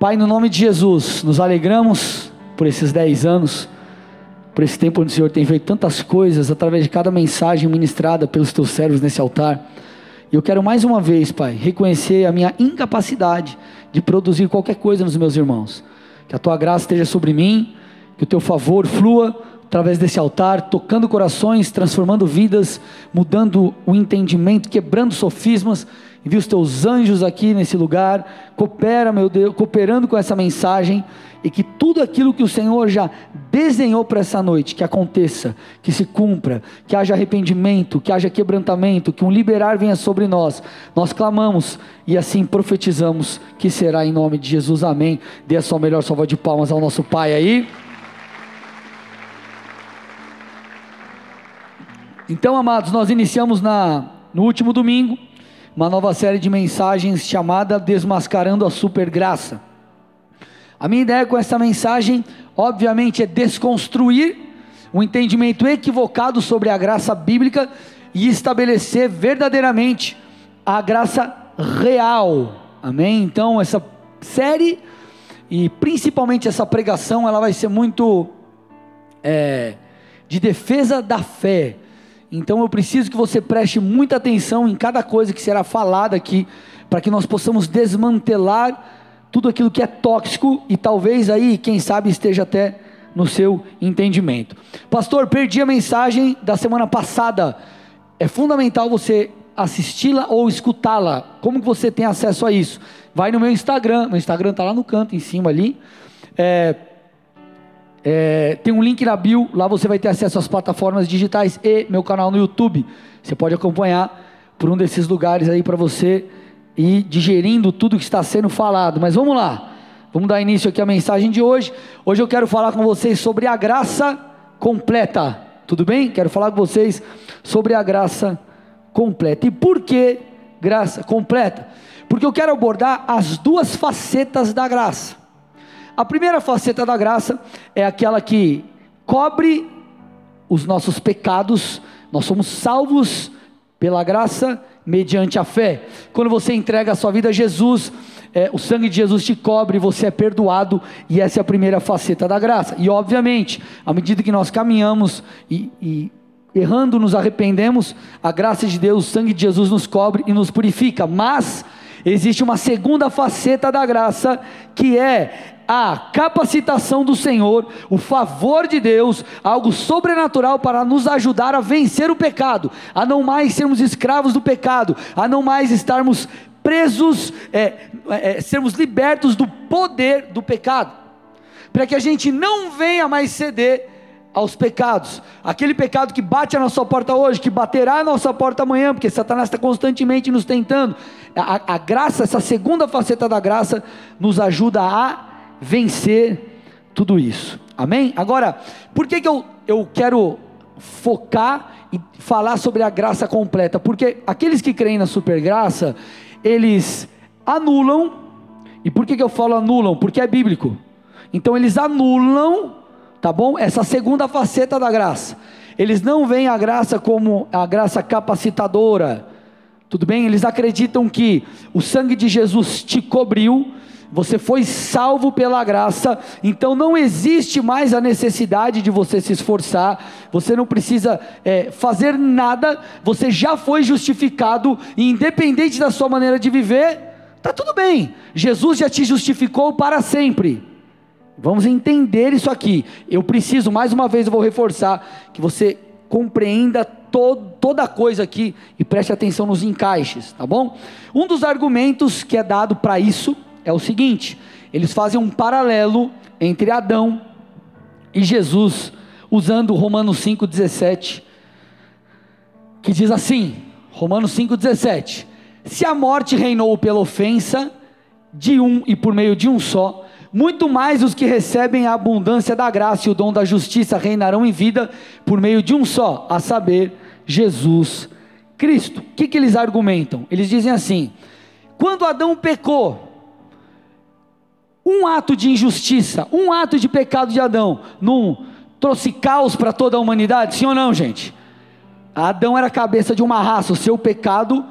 Pai, no nome de Jesus, nos alegramos por esses 10 anos, por esse tempo onde o Senhor tem feito tantas coisas através de cada mensagem ministrada pelos teus servos nesse altar. E eu quero mais uma vez, Pai, reconhecer a minha incapacidade de produzir qualquer coisa nos meus irmãos. Que a tua graça esteja sobre mim, que o teu favor flua através desse altar, tocando corações, transformando vidas, mudando o entendimento, quebrando sofismas. Envia os teus anjos aqui nesse lugar, coopera, meu Deus, cooperando com essa mensagem e que tudo aquilo que o Senhor já desenhou para essa noite, que aconteça, que se cumpra, que haja arrependimento, que haja quebrantamento, que um liberar venha sobre nós. Nós clamamos e assim profetizamos que será em nome de Jesus. Amém. Dê a sua melhor salva de palmas ao nosso Pai aí. Então, amados, nós iniciamos na, no último domingo uma nova série de mensagens chamada Desmascarando a Supergraça. A minha ideia com essa mensagem, obviamente, é desconstruir o entendimento equivocado sobre a graça bíblica e estabelecer verdadeiramente a graça real. Amém? Então, essa série e principalmente essa pregação, ela vai ser muito é, de defesa da fé então eu preciso que você preste muita atenção em cada coisa que será falada aqui, para que nós possamos desmantelar tudo aquilo que é tóxico e talvez aí, quem sabe, esteja até no seu entendimento. Pastor, perdi a mensagem da semana passada. É fundamental você assisti-la ou escutá-la. Como que você tem acesso a isso? Vai no meu Instagram, meu Instagram está lá no canto, em cima ali. É, é, tem um link na bio, lá você vai ter acesso às plataformas digitais e meu canal no YouTube. Você pode acompanhar por um desses lugares aí para você ir digerindo tudo que está sendo falado. Mas vamos lá, vamos dar início aqui à mensagem de hoje. Hoje eu quero falar com vocês sobre a graça completa. Tudo bem? Quero falar com vocês sobre a graça completa. E por que graça completa? Porque eu quero abordar as duas facetas da graça. A primeira faceta da graça é aquela que cobre os nossos pecados, nós somos salvos pela graça mediante a fé. Quando você entrega a sua vida a Jesus, é, o sangue de Jesus te cobre, você é perdoado, e essa é a primeira faceta da graça. E obviamente, à medida que nós caminhamos e, e errando nos arrependemos, a graça de Deus, o sangue de Jesus nos cobre e nos purifica. Mas existe uma segunda faceta da graça que é a capacitação do Senhor, o favor de Deus, algo sobrenatural para nos ajudar a vencer o pecado, a não mais sermos escravos do pecado, a não mais estarmos presos, é, é, sermos libertos do poder do pecado, para que a gente não venha mais ceder aos pecados, aquele pecado que bate a nossa porta hoje, que baterá a nossa porta amanhã, porque Satanás está constantemente nos tentando. A, a graça, essa segunda faceta da graça, nos ajuda a vencer tudo isso. Amém? Agora, por que, que eu, eu quero focar e falar sobre a graça completa? Porque aqueles que creem na supergraça, eles anulam, e por que, que eu falo anulam? Porque é bíblico. Então eles anulam, tá bom? Essa segunda faceta da graça. Eles não veem a graça como a graça capacitadora. Tudo bem? Eles acreditam que o sangue de Jesus te cobriu, você foi salvo pela graça, então não existe mais a necessidade de você se esforçar, você não precisa é, fazer nada, você já foi justificado, e independente da sua maneira de viver, está tudo bem, Jesus já te justificou para sempre. Vamos entender isso aqui. Eu preciso, mais uma vez, eu vou reforçar, que você compreenda toda coisa aqui e preste atenção nos encaixes, tá bom? Um dos argumentos que é dado para isso é o seguinte: eles fazem um paralelo entre Adão e Jesus, usando Romanos 5,17, que diz assim: Romanos 5,17: Se a morte reinou pela ofensa de um e por meio de um só, muito mais os que recebem a abundância da graça e o dom da justiça reinarão em vida por meio de um só, a saber, Jesus Cristo. O que, que eles argumentam? Eles dizem assim: quando Adão pecou, um ato de injustiça, um ato de pecado de Adão, não trouxe caos para toda a humanidade? Sim ou não, gente? Adão era a cabeça de uma raça, o seu pecado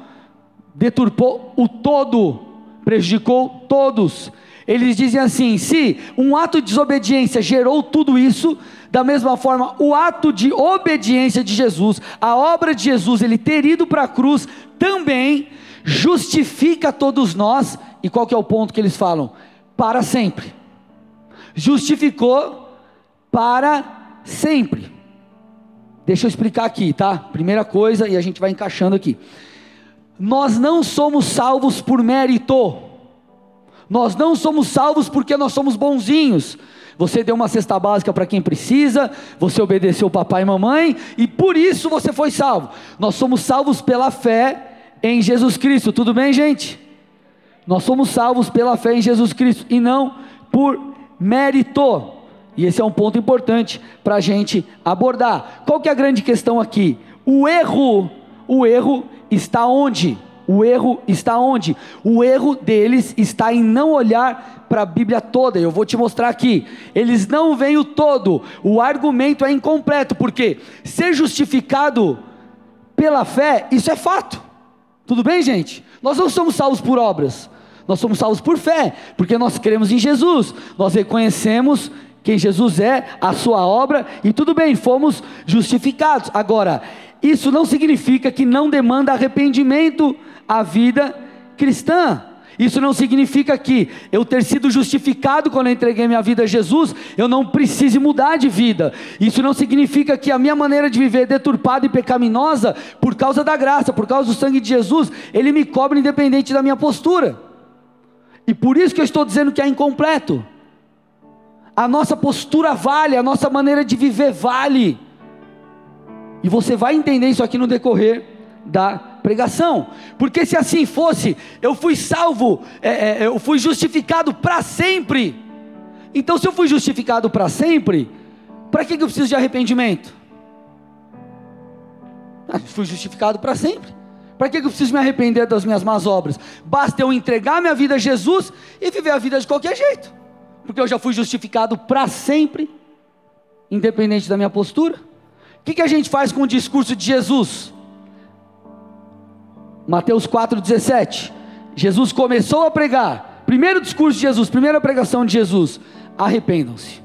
deturpou o todo, prejudicou todos. eles dizem assim: se um ato de desobediência gerou tudo isso, da mesma forma, o ato de obediência de Jesus, a obra de Jesus, ele ter ido para a cruz, também justifica todos nós. E qual que é o ponto que eles falam? Para sempre. Justificou para sempre. Deixa eu explicar aqui, tá? Primeira coisa, e a gente vai encaixando aqui. Nós não somos salvos por mérito. Nós não somos salvos porque nós somos bonzinhos. Você deu uma cesta básica para quem precisa, você obedeceu papai e mamãe, e por isso você foi salvo. Nós somos salvos pela fé em Jesus Cristo. Tudo bem, gente? Nós somos salvos pela fé em Jesus Cristo e não por mérito. E esse é um ponto importante para a gente abordar. Qual que é a grande questão aqui? O erro, o erro está onde? O erro está onde? O erro deles está em não olhar para a Bíblia toda. Eu vou te mostrar aqui. Eles não veem o todo. O argumento é incompleto, porque ser justificado pela fé, isso é fato. Tudo bem, gente? Nós não somos salvos por obras. Nós somos salvos por fé, porque nós cremos em Jesus. Nós reconhecemos quem Jesus é, a sua obra, e tudo bem, fomos justificados. Agora, isso não significa que não demanda arrependimento a vida cristã. Isso não significa que eu ter sido justificado quando entreguei minha vida a Jesus, eu não precise mudar de vida. Isso não significa que a minha maneira de viver é deturpada e pecaminosa por causa da graça, por causa do sangue de Jesus, ele me cobre independente da minha postura. E por isso que eu estou dizendo que é incompleto. A nossa postura vale, a nossa maneira de viver vale. E você vai entender isso aqui no decorrer da pregação, porque se assim fosse, eu fui salvo, é, é, eu fui justificado para sempre. Então, se eu fui justificado para sempre, para que, que eu preciso de arrependimento? Ah, fui justificado para sempre. Para que, eu preciso me arrepender das minhas más obras? Basta eu entregar minha vida a Jesus e viver a vida de qualquer jeito, porque eu já fui justificado para sempre, independente da minha postura. O que, que a gente faz com o discurso de Jesus? Mateus 4,17. Jesus começou a pregar. Primeiro discurso de Jesus, primeira pregação de Jesus. Arrependam-se.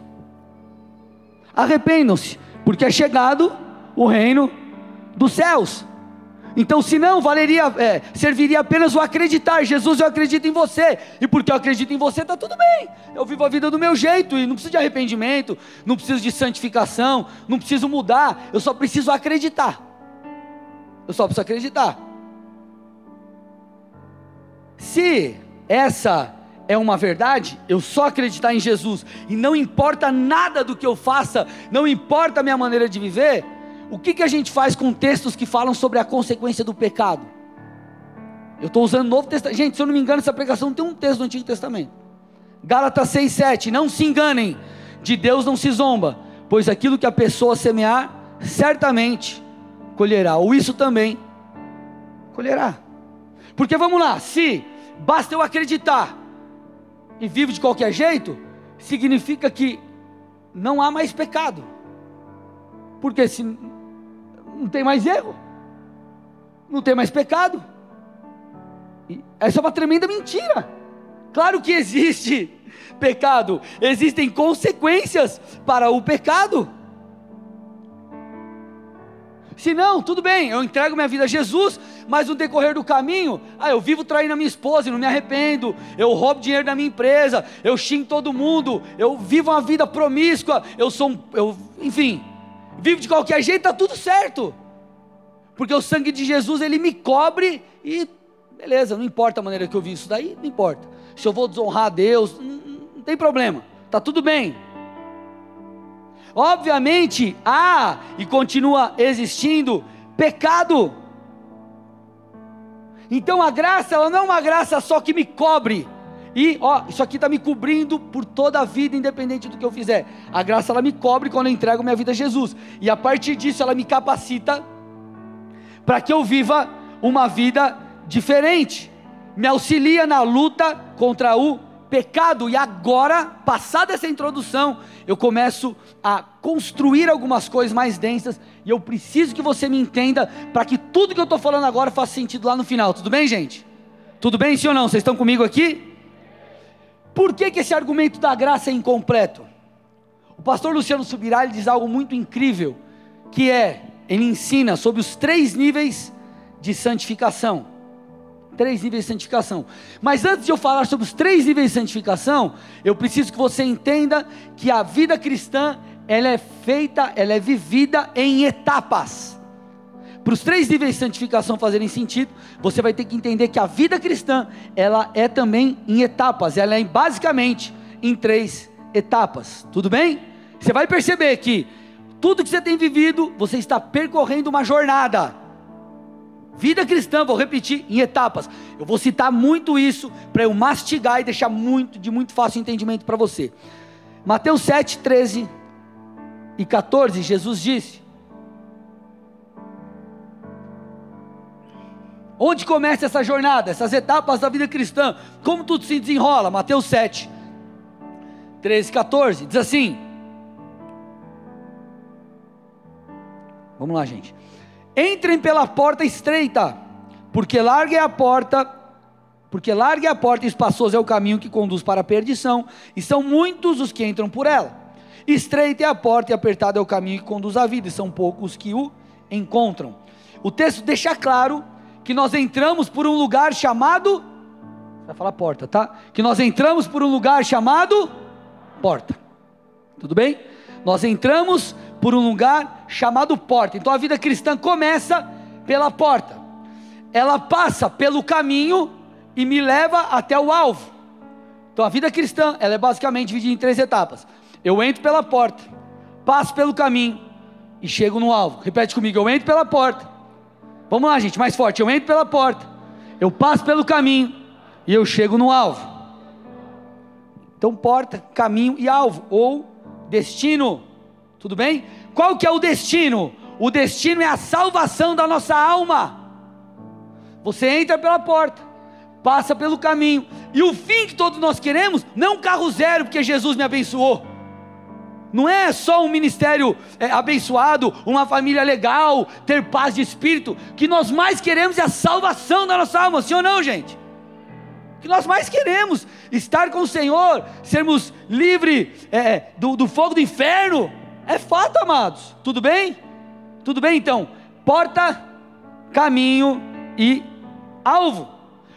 Arrependam-se, porque é chegado o reino dos céus. Então, se não, valeria, é, serviria apenas o acreditar. Jesus, eu acredito em você. E porque eu acredito em você, está tudo bem. Eu vivo a vida do meu jeito e não preciso de arrependimento, não preciso de santificação, não preciso mudar. Eu só preciso acreditar. Eu só preciso acreditar. Se essa é uma verdade, eu só acreditar em Jesus e não importa nada do que eu faça, não importa a minha maneira de viver, o que, que a gente faz com textos que falam sobre a consequência do pecado? Eu estou usando o Novo Testamento. Gente, se eu não me engano, essa pregação tem um texto do Antigo Testamento. Gálatas 6,7. Não se enganem, de Deus não se zomba, pois aquilo que a pessoa semear, certamente colherá, ou isso também colherá. Porque vamos lá, se basta eu acreditar e vivo de qualquer jeito, significa que não há mais pecado. Porque se não tem mais erro, não tem mais pecado. essa é uma tremenda mentira. Claro que existe pecado, existem consequências para o pecado. Se não, tudo bem, eu entrego minha vida a Jesus, mas no decorrer do caminho, ah, eu vivo traindo a minha esposa não me arrependo, eu roubo dinheiro da minha empresa, eu xingo todo mundo, eu vivo uma vida promíscua, eu sou um, eu, enfim, vivo de qualquer jeito, está tudo certo, porque o sangue de Jesus ele me cobre e beleza, não importa a maneira que eu vi isso daí, não importa. Se eu vou desonrar a Deus, não, não tem problema, está tudo bem. Obviamente há e continua existindo pecado. Então a graça, ela não é uma graça só que me cobre. E, ó, isso aqui está me cobrindo por toda a vida, independente do que eu fizer. A graça, ela me cobre quando eu entrego minha vida a Jesus. E a partir disso, ela me capacita para que eu viva uma vida diferente. Me auxilia na luta contra o pecado. E agora, passada essa introdução, eu começo a construir algumas coisas mais densas. E eu preciso que você me entenda para que tudo que eu estou falando agora faça sentido lá no final. Tudo bem, gente? Tudo bem, sim ou não? Vocês estão comigo aqui? Por que, que esse argumento da graça é incompleto? O pastor Luciano Subirá diz algo muito incrível, que é, ele ensina sobre os três níveis de santificação. Três níveis de santificação. Mas antes de eu falar sobre os três níveis de santificação, eu preciso que você entenda que a vida cristã, ela é feita, ela é vivida em etapas. Para os três níveis de santificação fazerem sentido, você vai ter que entender que a vida cristã, ela é também em etapas, ela é basicamente em três etapas. Tudo bem? Você vai perceber que tudo que você tem vivido, você está percorrendo uma jornada. Vida cristã, vou repetir, em etapas. Eu vou citar muito isso para eu mastigar e deixar muito de muito fácil entendimento para você. Mateus 7, 13 e 14, Jesus disse: Onde começa essa jornada, essas etapas da vida cristã? Como tudo se desenrola? Mateus 7, 13 e 14, diz assim: Vamos lá, gente. Entrem pela porta estreita, porque larga é a porta, porque larga é a porta e espaçoso é o caminho que conduz para a perdição, e são muitos os que entram por ela. Estreita é a porta e apertado é o caminho que conduz à vida, e são poucos que o encontram. O texto deixa claro que nós entramos por um lugar chamado vai falar porta, tá? Que nós entramos por um lugar chamado porta. Tudo bem? Nós entramos por um lugar chamado porta. Então a vida cristã começa pela porta. Ela passa pelo caminho e me leva até o alvo. Então a vida cristã, ela é basicamente dividida em três etapas. Eu entro pela porta, passo pelo caminho e chego no alvo. Repete comigo, eu entro pela porta. Vamos lá, gente, mais forte. Eu entro pela porta, eu passo pelo caminho e eu chego no alvo. Então porta, caminho e alvo ou destino. Tudo bem? Qual que é o destino? O destino é a salvação da nossa alma. Você entra pela porta, passa pelo caminho, e o fim que todos nós queremos não é um carro zero, porque Jesus me abençoou. Não é só um ministério é, abençoado, uma família legal, ter paz de espírito. O que nós mais queremos é a salvação da nossa alma, sim ou não, gente? O que nós mais queremos estar com o Senhor, sermos livres é, do, do fogo do inferno. É fato, amados. Tudo bem? Tudo bem então? Porta, caminho e alvo.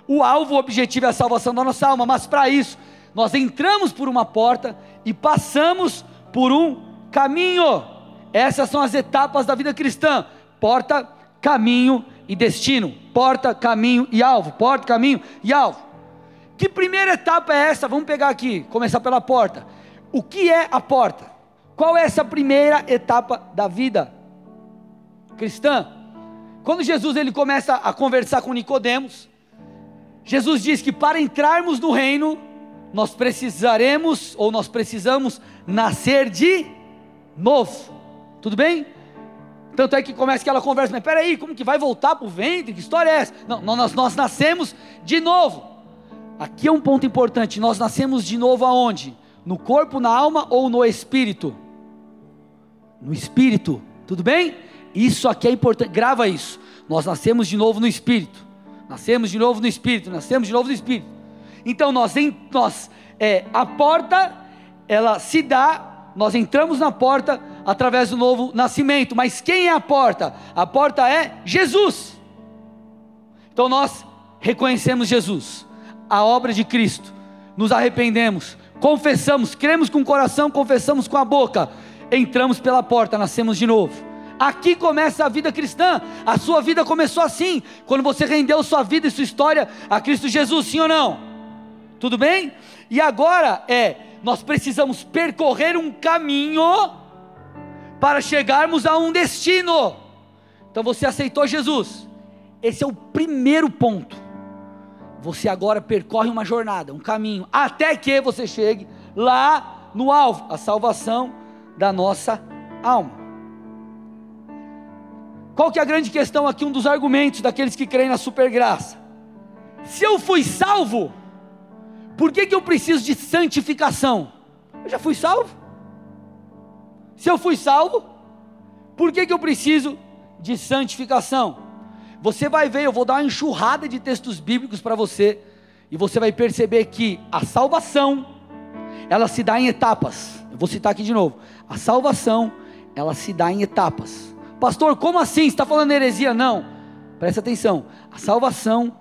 O alvo, o objetivo é a salvação da nossa alma, mas para isso, nós entramos por uma porta e passamos por um caminho. Essas são as etapas da vida cristã: porta, caminho e destino. Porta, caminho e alvo. Porta, caminho e alvo. Que primeira etapa é essa? Vamos pegar aqui, começar pela porta. O que é a porta? Qual é essa primeira etapa da vida cristã? Quando Jesus ele começa a conversar com Nicodemos, Jesus diz que para entrarmos no reino, nós precisaremos ou nós precisamos nascer de novo. Tudo bem? Tanto é que começa aquela conversa, mas peraí, como que vai voltar para o ventre? Que história é essa? Não, nós, nós nascemos de novo. Aqui é um ponto importante: nós nascemos de novo aonde? No corpo, na alma ou no espírito? no espírito, tudo bem? Isso aqui é importante, grava isso. Nós nascemos de novo no espírito, nascemos de novo no espírito, nascemos de novo no espírito. Então nós, nós é, a porta, ela se dá, nós entramos na porta através do novo nascimento. Mas quem é a porta? A porta é Jesus. Então nós reconhecemos Jesus, a obra de Cristo, nos arrependemos, confessamos, cremos com o coração, confessamos com a boca entramos pela porta, nascemos de novo. Aqui começa a vida cristã. A sua vida começou assim, quando você rendeu sua vida e sua história a Cristo Jesus, sim ou não? Tudo bem? E agora é, nós precisamos percorrer um caminho para chegarmos a um destino. Então você aceitou Jesus. Esse é o primeiro ponto. Você agora percorre uma jornada, um caminho, até que você chegue lá no alvo, a salvação da nossa alma. Qual que é a grande questão aqui, um dos argumentos daqueles que creem na supergraça? Se eu fui salvo, por que, que eu preciso de santificação? Eu já fui salvo. Se eu fui salvo, por que, que eu preciso de santificação? Você vai ver, eu vou dar uma enxurrada de textos bíblicos para você, E você vai perceber que a salvação, ela se dá em etapas. Eu vou citar aqui de novo. A salvação, ela se dá em etapas. Pastor, como assim? Você está falando heresia? Não. Presta atenção. A salvação,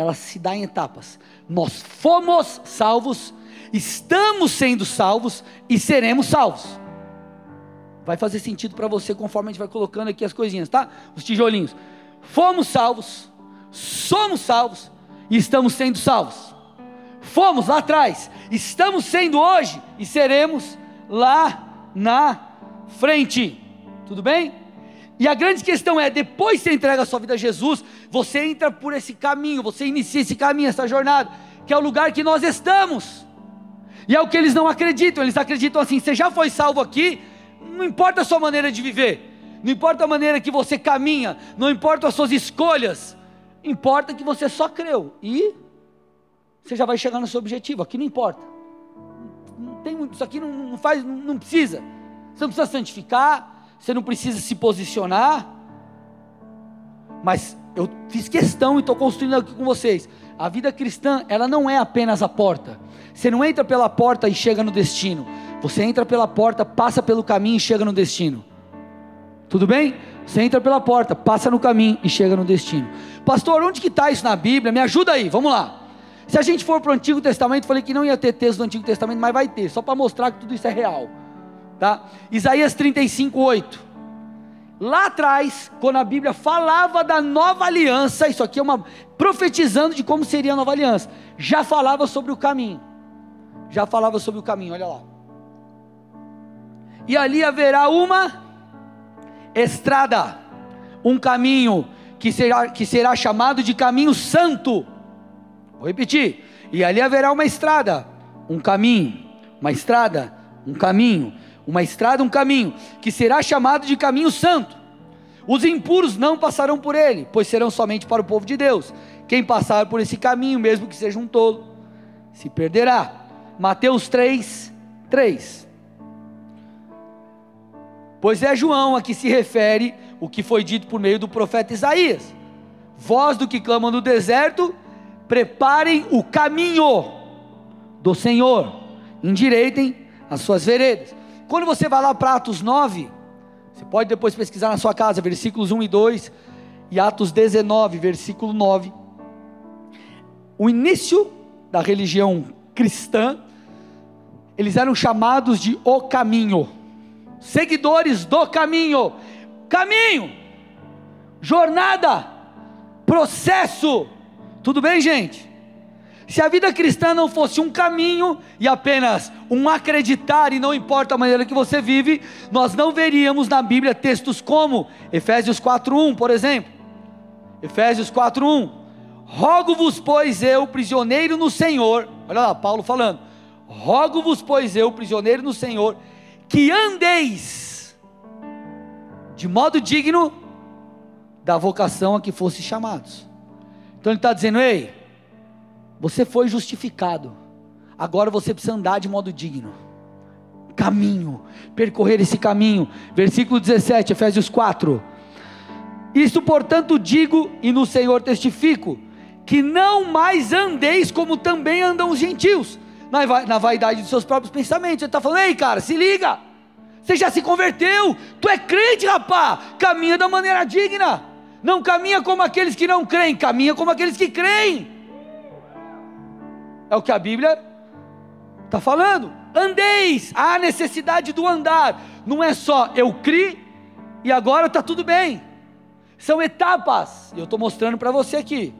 ela se dá em etapas. Nós fomos salvos, estamos sendo salvos e seremos salvos. Vai fazer sentido para você conforme a gente vai colocando aqui as coisinhas, tá? Os tijolinhos. Fomos salvos, somos salvos e estamos sendo salvos. Fomos lá atrás, estamos sendo hoje e seremos lá na frente. Tudo bem? E a grande questão é: depois que você entrega a sua vida a Jesus, você entra por esse caminho, você inicia esse caminho, essa jornada, que é o lugar que nós estamos. E é o que eles não acreditam, eles acreditam assim: você já foi salvo aqui, não importa a sua maneira de viver, não importa a maneira que você caminha, não importa as suas escolhas, importa que você só creu e você já vai chegar no seu objetivo. Aqui não importa, não tem, isso aqui não, não faz, não, não precisa, você não precisa santificar, você não precisa se posicionar, mas eu fiz questão e estou construindo aqui com vocês. A vida cristã, ela não é apenas a porta. Você não entra pela porta e chega no destino. Você entra pela porta, passa pelo caminho e chega no destino. Tudo bem? Você entra pela porta, passa no caminho e chega no destino. Pastor, onde que está isso na Bíblia? Me ajuda aí, vamos lá. Se a gente for para o Antigo Testamento, falei que não ia ter texto do Antigo Testamento, mas vai ter, só para mostrar que tudo isso é real. Tá? Isaías 35, 8. Lá atrás, quando a Bíblia falava da nova aliança, isso aqui é uma profetizando de como seria a nova aliança, já falava sobre o caminho. Já falava sobre o caminho, olha lá e ali haverá uma estrada, um caminho que será, que será chamado de caminho santo. Vou repetir: e ali haverá uma estrada, um caminho, uma estrada, um caminho, uma estrada, um caminho, que será chamado de caminho santo. Os impuros não passarão por ele, pois serão somente para o povo de Deus. Quem passar por esse caminho, mesmo que seja um tolo, se perderá. Mateus 3, 3. Pois é João a que se refere o que foi dito por meio do profeta Isaías: Voz do que clama no deserto, preparem o caminho do Senhor, endireitem as suas veredas. Quando você vai lá para Atos 9, você pode depois pesquisar na sua casa, versículos 1 e 2, e Atos 19, versículo 9. O início da religião cristã, eles eram chamados de o caminho seguidores do caminho. Caminho, jornada, processo. Tudo bem, gente? Se a vida cristã não fosse um caminho e apenas um acreditar, e não importa a maneira que você vive, nós não veríamos na Bíblia textos como Efésios 4:1, por exemplo. Efésios 4:1. Rogo-vos, pois eu, prisioneiro no Senhor, olha lá, Paulo falando. Rogo-vos, pois eu, prisioneiro no Senhor, que andeis de modo digno da vocação a que fosse chamados. Então ele está dizendo: ei, você foi justificado, agora você precisa andar de modo digno. Caminho, percorrer esse caminho. Versículo 17, Efésios 4. Isto, portanto, digo e no Senhor testifico, que não mais andeis como também andam os gentios na, na vaidade dos seus próprios pensamentos. Ele está falando, ei cara, se liga, você já se converteu, tu é crente, rapá, caminha da maneira digna, não caminha como aqueles que não creem, caminha como aqueles que creem. É o que a Bíblia está falando. Andeis, há necessidade do andar, não é só eu criei e agora está tudo bem, são etapas, e eu estou mostrando para você aqui,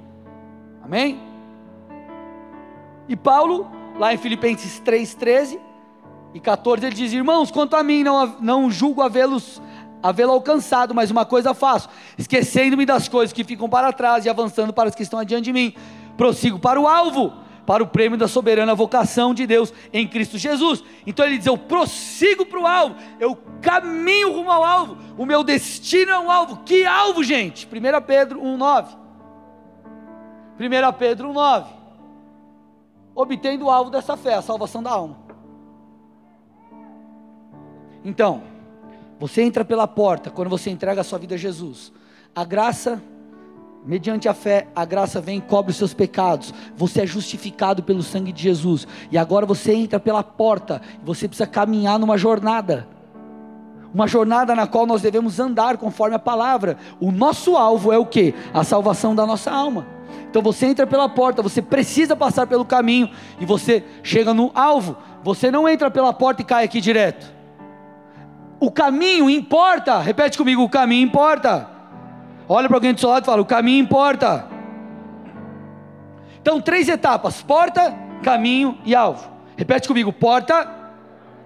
amém? E Paulo lá em Filipenses 3,13 e 14, ele diz: Irmãos, quanto a mim, não, não julgo havê-los havê-lo alcançado, mas uma coisa faço, esquecendo-me das coisas que ficam para trás e avançando para as que estão adiante de mim, prossigo para o alvo, para o prêmio da soberana vocação de Deus em Cristo Jesus. Então ele diz: Eu prossigo para o alvo, eu caminho rumo ao alvo, o meu destino é um alvo. Que alvo, gente? 1 Pedro 1,9. 1 Pedro 1,9 obtendo o alvo dessa fé, a salvação da alma. Então, você entra pela porta quando você entrega a sua vida a Jesus. A graça Mediante a fé, a graça vem e cobre os seus pecados. Você é justificado pelo sangue de Jesus. E agora você entra pela porta. Você precisa caminhar numa jornada. Uma jornada na qual nós devemos andar conforme a palavra. O nosso alvo é o que? A salvação da nossa alma. Então você entra pela porta, você precisa passar pelo caminho e você chega no alvo. Você não entra pela porta e cai aqui direto. O caminho importa. Repete comigo: o caminho importa. Olha para alguém do seu lado e fala: o caminho importa. Então, três etapas: porta, caminho e alvo. Repete comigo: porta,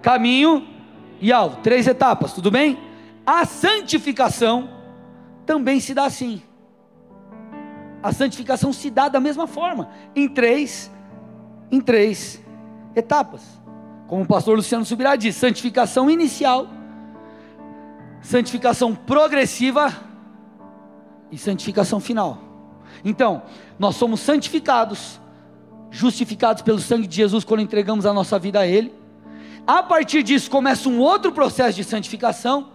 caminho e alvo. Três etapas, tudo bem? A santificação também se dá assim. A santificação se dá da mesma forma, em três, em três etapas. Como o pastor Luciano Subirá diz: santificação inicial, santificação progressiva e santificação final. Então, nós somos santificados, justificados pelo sangue de Jesus quando entregamos a nossa vida a Ele. A partir disso começa um outro processo de santificação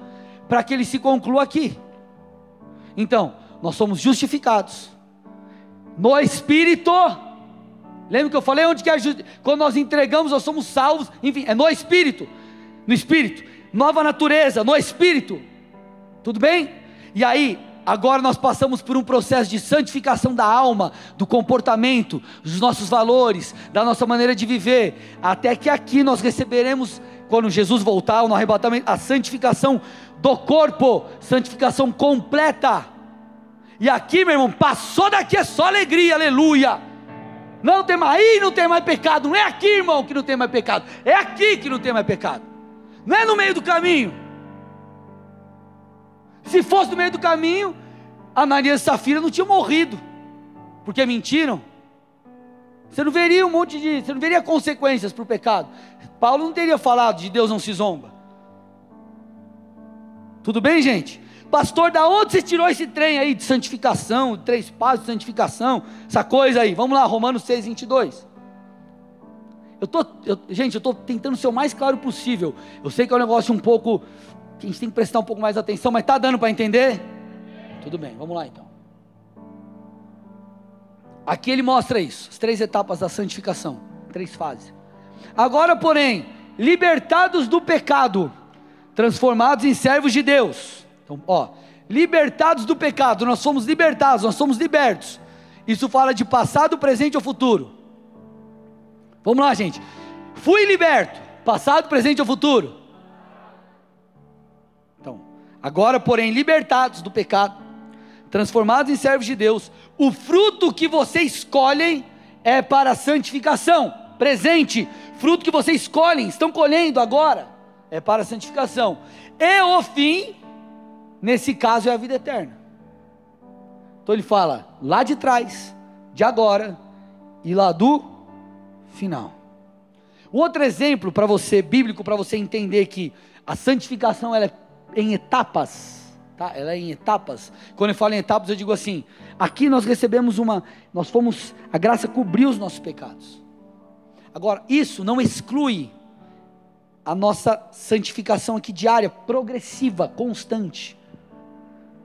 para que ele se conclua aqui. Então, nós somos justificados no Espírito. Lembra que eu falei onde que é quando nós entregamos, nós somos salvos, enfim, é no Espírito. No Espírito, nova natureza, no Espírito. Tudo bem? E aí, Agora nós passamos por um processo de santificação da alma, do comportamento, dos nossos valores, da nossa maneira de viver, até que aqui nós receberemos, quando Jesus voltar, no arrebatamento, a santificação do corpo, santificação completa. E aqui, meu irmão, passou daqui é só alegria, aleluia. Não tem mais, aí não tem mais pecado, não é aqui, irmão, que não tem mais pecado, é aqui que não tem mais pecado, não é no meio do caminho. Se fosse no meio do caminho, Ananias e Safira não tinham morrido, porque mentiram. Você não veria um monte de, você não veria consequências para o pecado. Paulo não teria falado de Deus não se zomba. Tudo bem, gente? Pastor, da onde você tirou esse trem aí de santificação, três passos de santificação, essa coisa aí? Vamos lá, Romanos 6, 22. Eu tô, eu, gente, eu estou tentando ser o mais claro possível. Eu sei que é um negócio um pouco que a gente tem que prestar um pouco mais atenção, mas está dando para entender? Tudo bem, vamos lá então. Aqui ele mostra isso, as três etapas da santificação, três fases. Agora, porém, libertados do pecado, transformados em servos de Deus. Então, ó, libertados do pecado, nós somos libertados, nós somos libertos. Isso fala de passado, presente ou futuro. Vamos lá, gente. Fui liberto, passado, presente ou futuro? Agora, porém, libertados do pecado, transformados em servos de Deus, o fruto que vocês escolhem é para a santificação. Presente, fruto que vocês escolhem, estão colhendo agora, é para a santificação. E o fim, nesse caso, é a vida eterna. Então ele fala lá de trás, de agora e lá do final. Um outro exemplo para você, bíblico, para você entender que a santificação ela é em etapas, tá? Ela é em etapas. Quando eu falo em etapas, eu digo assim: aqui nós recebemos uma, nós fomos, a graça cobriu os nossos pecados. Agora, isso não exclui a nossa santificação aqui diária, progressiva, constante.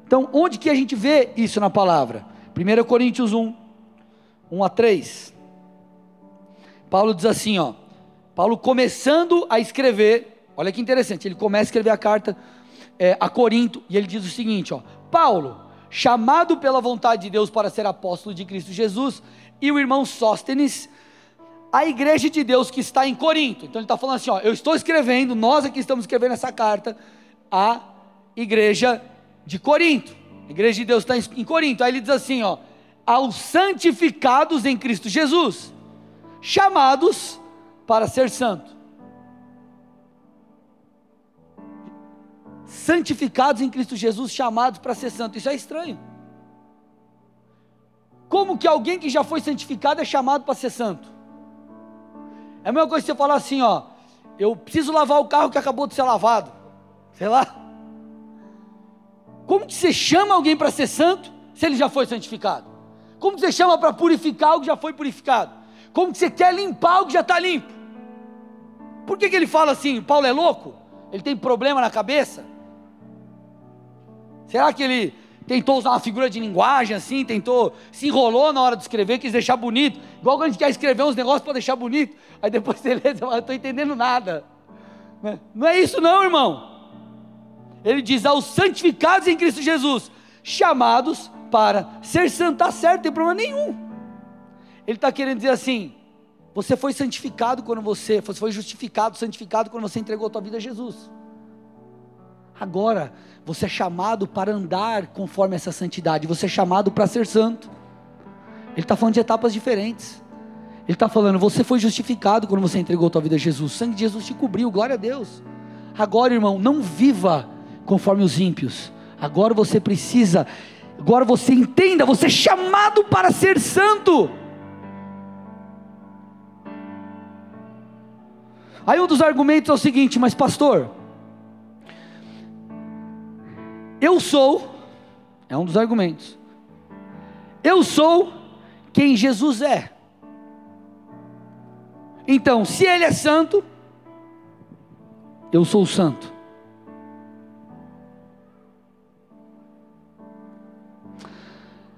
Então, onde que a gente vê isso na palavra? 1 Coríntios 1, 1 a 3. Paulo diz assim, ó. Paulo começando a escrever, olha que interessante, ele começa a escrever a carta é, a Corinto, e ele diz o seguinte: ó, Paulo, chamado pela vontade de Deus para ser apóstolo de Cristo Jesus, e o irmão Sóstenes, a igreja de Deus que está em Corinto. Então ele está falando assim: ó, eu estou escrevendo, nós aqui estamos escrevendo essa carta à igreja de Corinto. A igreja de Deus está em Corinto. Aí ele diz assim: ó, aos santificados em Cristo Jesus, chamados para ser santo. Santificados em Cristo Jesus, chamados para ser santo. Isso é estranho. Como que alguém que já foi santificado é chamado para ser santo? É a mesma coisa que você falar assim, ó, eu preciso lavar o carro que acabou de ser lavado. Sei lá. Como que você chama alguém para ser santo se ele já foi santificado? Como que você chama para purificar o que já foi purificado? Como que você quer limpar o que já está limpo? Por que, que ele fala assim? Paulo é louco? Ele tem problema na cabeça? Será que ele tentou usar uma figura de linguagem assim, tentou, se enrolou na hora de escrever, quis deixar bonito. Igual quando a gente quer escrever uns negócios para deixar bonito, aí depois você lê, eu estou entendendo nada. Né? Não é isso não, irmão. Ele diz aos santificados em Cristo Jesus, chamados para ser santo, está certo, não tem problema nenhum. Ele está querendo dizer assim: você foi santificado quando você, você foi justificado, santificado quando você entregou a tua vida a Jesus. Agora, você é chamado para andar conforme essa santidade, você é chamado para ser santo. Ele está falando de etapas diferentes. Ele está falando, você foi justificado quando você entregou a tua vida a Jesus. O sangue de Jesus te cobriu, glória a Deus. Agora, irmão, não viva conforme os ímpios. Agora você precisa, agora você entenda, você é chamado para ser santo. Aí um dos argumentos é o seguinte, mas pastor, eu sou, é um dos argumentos, eu sou quem Jesus é. Então, se Ele é santo, eu sou santo.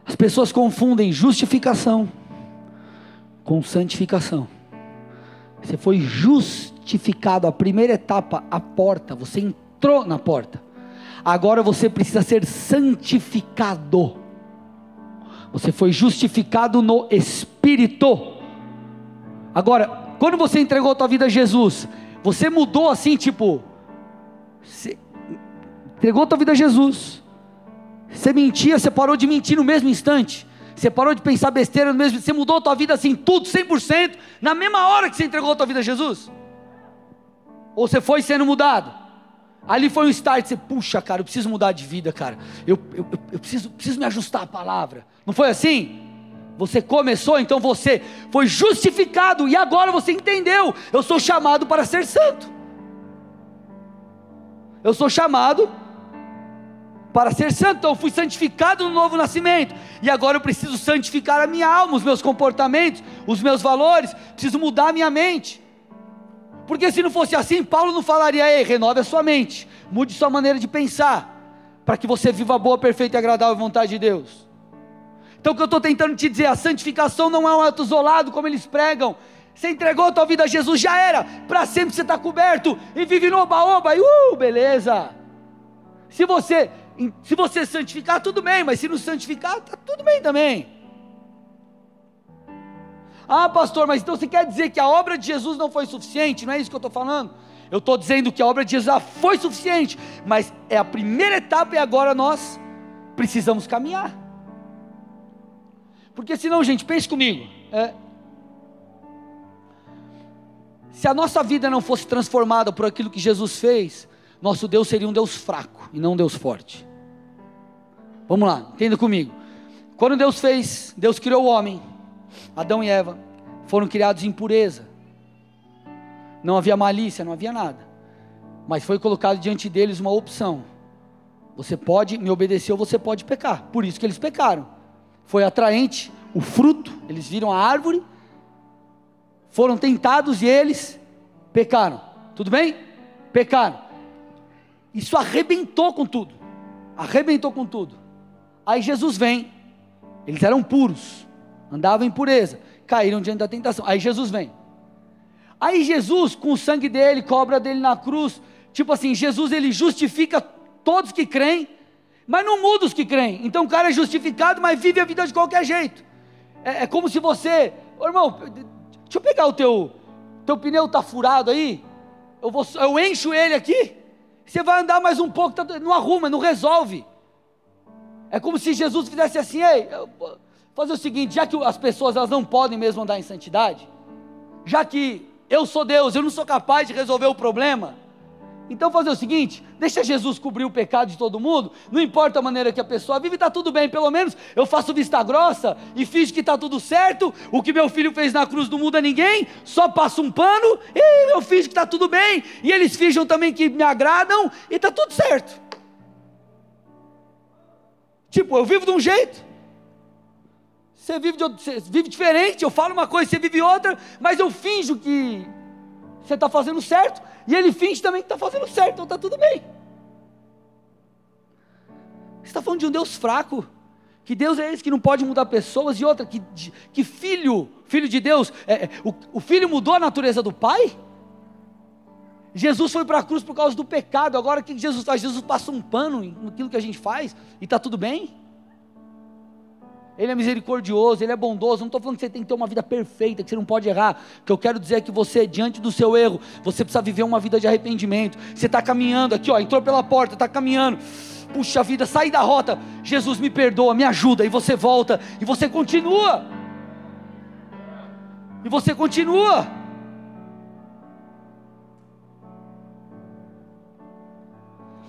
As pessoas confundem justificação com santificação. Você foi justificado, a primeira etapa, a porta, você entrou na porta. Agora você precisa ser santificado. Você foi justificado no Espírito. Agora, quando você entregou a tua vida a Jesus, você mudou assim, tipo, você entregou a tua vida a Jesus. Você mentia, você parou de mentir no mesmo instante. Você parou de pensar besteira no mesmo, você mudou a tua vida assim, tudo 100%, na mesma hora que você entregou a tua vida a Jesus? Ou você foi sendo mudado? Ali foi um start, você, puxa, cara, eu preciso mudar de vida, cara. Eu, eu, eu preciso, preciso me ajustar à palavra. Não foi assim? Você começou, então você foi justificado e agora você entendeu. Eu sou chamado para ser santo. Eu sou chamado para ser santo. Então eu fui santificado no novo nascimento. E agora eu preciso santificar a minha alma, os meus comportamentos, os meus valores. Preciso mudar a minha mente. Porque se não fosse assim, Paulo não falaria, ei, renove a sua mente, mude sua maneira de pensar, para que você viva a boa, perfeita e agradável vontade de Deus. Então o que eu estou tentando te dizer, a santificação não é um ato isolado, como eles pregam. Você entregou a tua vida a Jesus, já era, para sempre você está coberto, e vive no oba-oba, e uh, beleza. Se você, se você santificar, tudo bem, mas se não santificar, está tudo bem também. Ah, pastor, mas então você quer dizer que a obra de Jesus não foi suficiente? Não é isso que eu estou falando. Eu estou dizendo que a obra de Jesus foi suficiente, mas é a primeira etapa e agora nós precisamos caminhar. Porque senão, gente, pense comigo. É, se a nossa vida não fosse transformada por aquilo que Jesus fez, nosso Deus seria um Deus fraco e não um Deus forte. Vamos lá, entenda comigo. Quando Deus fez, Deus criou o homem, Adão e Eva foram criados em pureza. Não havia malícia, não havia nada. Mas foi colocado diante deles uma opção. Você pode me obedecer ou você pode pecar. Por isso que eles pecaram. Foi atraente o fruto, eles viram a árvore, foram tentados e eles pecaram. Tudo bem? Pecaram. Isso arrebentou com tudo. Arrebentou com tudo. Aí Jesus vem. Eles eram puros andavam em pureza, caíram diante da tentação. Aí Jesus vem. Aí Jesus, com o sangue dele, cobra dele na cruz, tipo assim, Jesus ele justifica todos que creem, mas não muda os que creem. Então o cara é justificado, mas vive a vida de qualquer jeito. É, é como se você, oh, irmão, deixa eu pegar o teu, teu pneu tá furado aí, eu, vou, eu encho ele aqui, você vai andar mais um pouco, tá, não arruma, não resolve. É como se Jesus fizesse assim, ei, eu, fazer o seguinte, já que as pessoas elas não podem mesmo andar em santidade, já que eu sou Deus, eu não sou capaz de resolver o problema, então fazer o seguinte, deixa Jesus cobrir o pecado de todo mundo, não importa a maneira que a pessoa vive, está tudo bem, pelo menos eu faço vista grossa e fiz que está tudo certo, o que meu filho fez na cruz não muda ninguém, só passo um pano e eu fiz que está tudo bem, e eles fingem também que me agradam e está tudo certo. Tipo, eu vivo de um jeito, você vive, de, você vive diferente, eu falo uma coisa, você vive outra, mas eu finjo que você está fazendo certo, e ele finge também que está fazendo certo, então está tudo bem. Você está falando de um Deus fraco? Que Deus é esse que não pode mudar pessoas? E outra, que, que filho, filho de Deus, é, é, o, o filho mudou a natureza do pai? Jesus foi para a cruz por causa do pecado. Agora o que Jesus faz? Jesus passa um pano naquilo que a gente faz e está tudo bem? Ele é misericordioso, Ele é bondoso. Não estou falando que você tem que ter uma vida perfeita, que você não pode errar. O que eu quero dizer é que você, diante do seu erro, você precisa viver uma vida de arrependimento. Você está caminhando aqui, ó, entrou pela porta, está caminhando. Puxa vida, sai da rota. Jesus me perdoa, me ajuda. E você volta, e você continua. E você continua.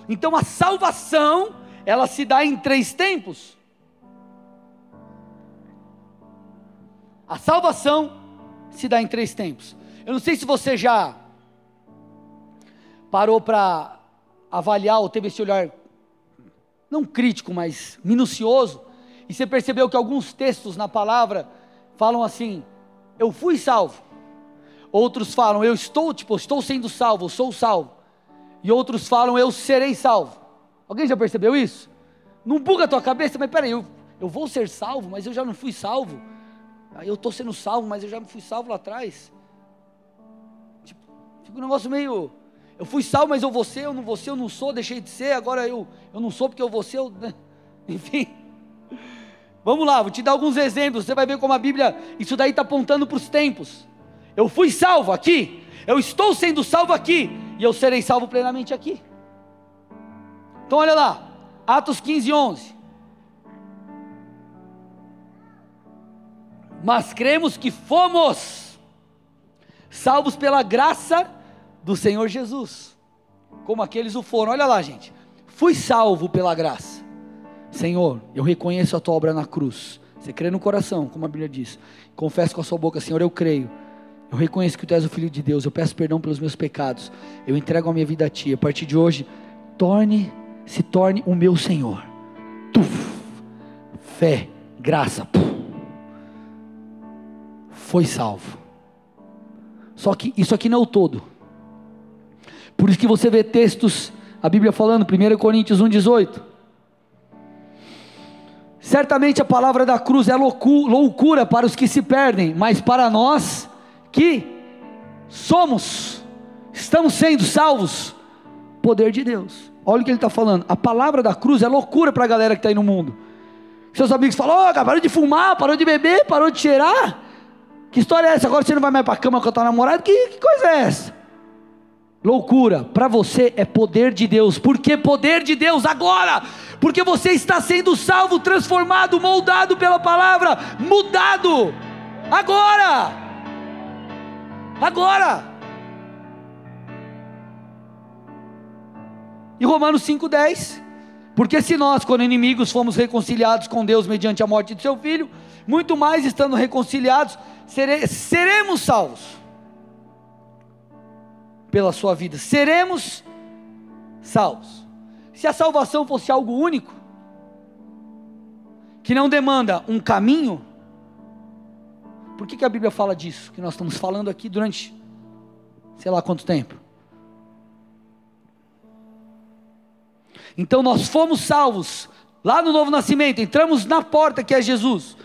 Então a salvação, ela se dá em três tempos. A salvação se dá em três tempos. Eu não sei se você já parou para avaliar ou teve esse olhar não crítico, mas minucioso, e você percebeu que alguns textos na palavra falam assim: eu fui salvo. Outros falam, eu estou, tipo, estou sendo salvo, sou salvo. E outros falam, eu serei salvo. Alguém já percebeu isso? Não buga a tua cabeça, mas peraí, eu, eu vou ser salvo, mas eu já não fui salvo. Eu estou sendo salvo, mas eu já fui salvo lá atrás. Tipo, fica um negócio meio. Eu fui salvo, mas eu vou ser, eu não vou ser, eu não sou, deixei de ser, agora eu, eu não sou porque eu vou ser, eu, né? enfim. Vamos lá, vou te dar alguns exemplos, você vai ver como a Bíblia, isso daí está apontando para os tempos. Eu fui salvo aqui, eu estou sendo salvo aqui, e eu serei salvo plenamente aqui. Então olha lá, Atos 15, 11. Mas cremos que fomos salvos pela graça do Senhor Jesus, como aqueles o foram. Olha lá, gente. Fui salvo pela graça. Senhor, eu reconheço a tua obra na cruz. Você crê no coração, como a Bíblia diz. Confesso com a sua boca, Senhor, eu creio. Eu reconheço que tu és o filho de Deus. Eu peço perdão pelos meus pecados. Eu entrego a minha vida a ti. A partir de hoje, torne, se torne o meu Senhor. Tuf, fé, graça. Puf foi salvo. Só que isso aqui não é o todo. Por isso que você vê textos, a Bíblia falando, 1 Coríntios 1,18. Certamente a palavra da cruz é loucura para os que se perdem, mas para nós que somos, estamos sendo salvos, poder de Deus. Olha o que ele está falando. A palavra da cruz é loucura para a galera que está aí no mundo. Seus amigos falam: oh, parou de fumar, parou de beber, parou de cheirar. Que história é essa? Agora você não vai mais para a cama com a tua namorada? Que, que coisa é essa? Loucura, para você é poder de Deus. Por que poder de Deus agora? Porque você está sendo salvo, transformado, moldado pela palavra, mudado. Agora! Agora! E Romanos 5,10: Porque se nós, quando inimigos, fomos reconciliados com Deus mediante a morte de seu filho, muito mais estando reconciliados, sere, seremos salvos pela sua vida, seremos salvos. Se a salvação fosse algo único, que não demanda um caminho, por que, que a Bíblia fala disso? Que nós estamos falando aqui durante sei lá quanto tempo. Então nós fomos salvos lá no novo nascimento, entramos na porta que é Jesus.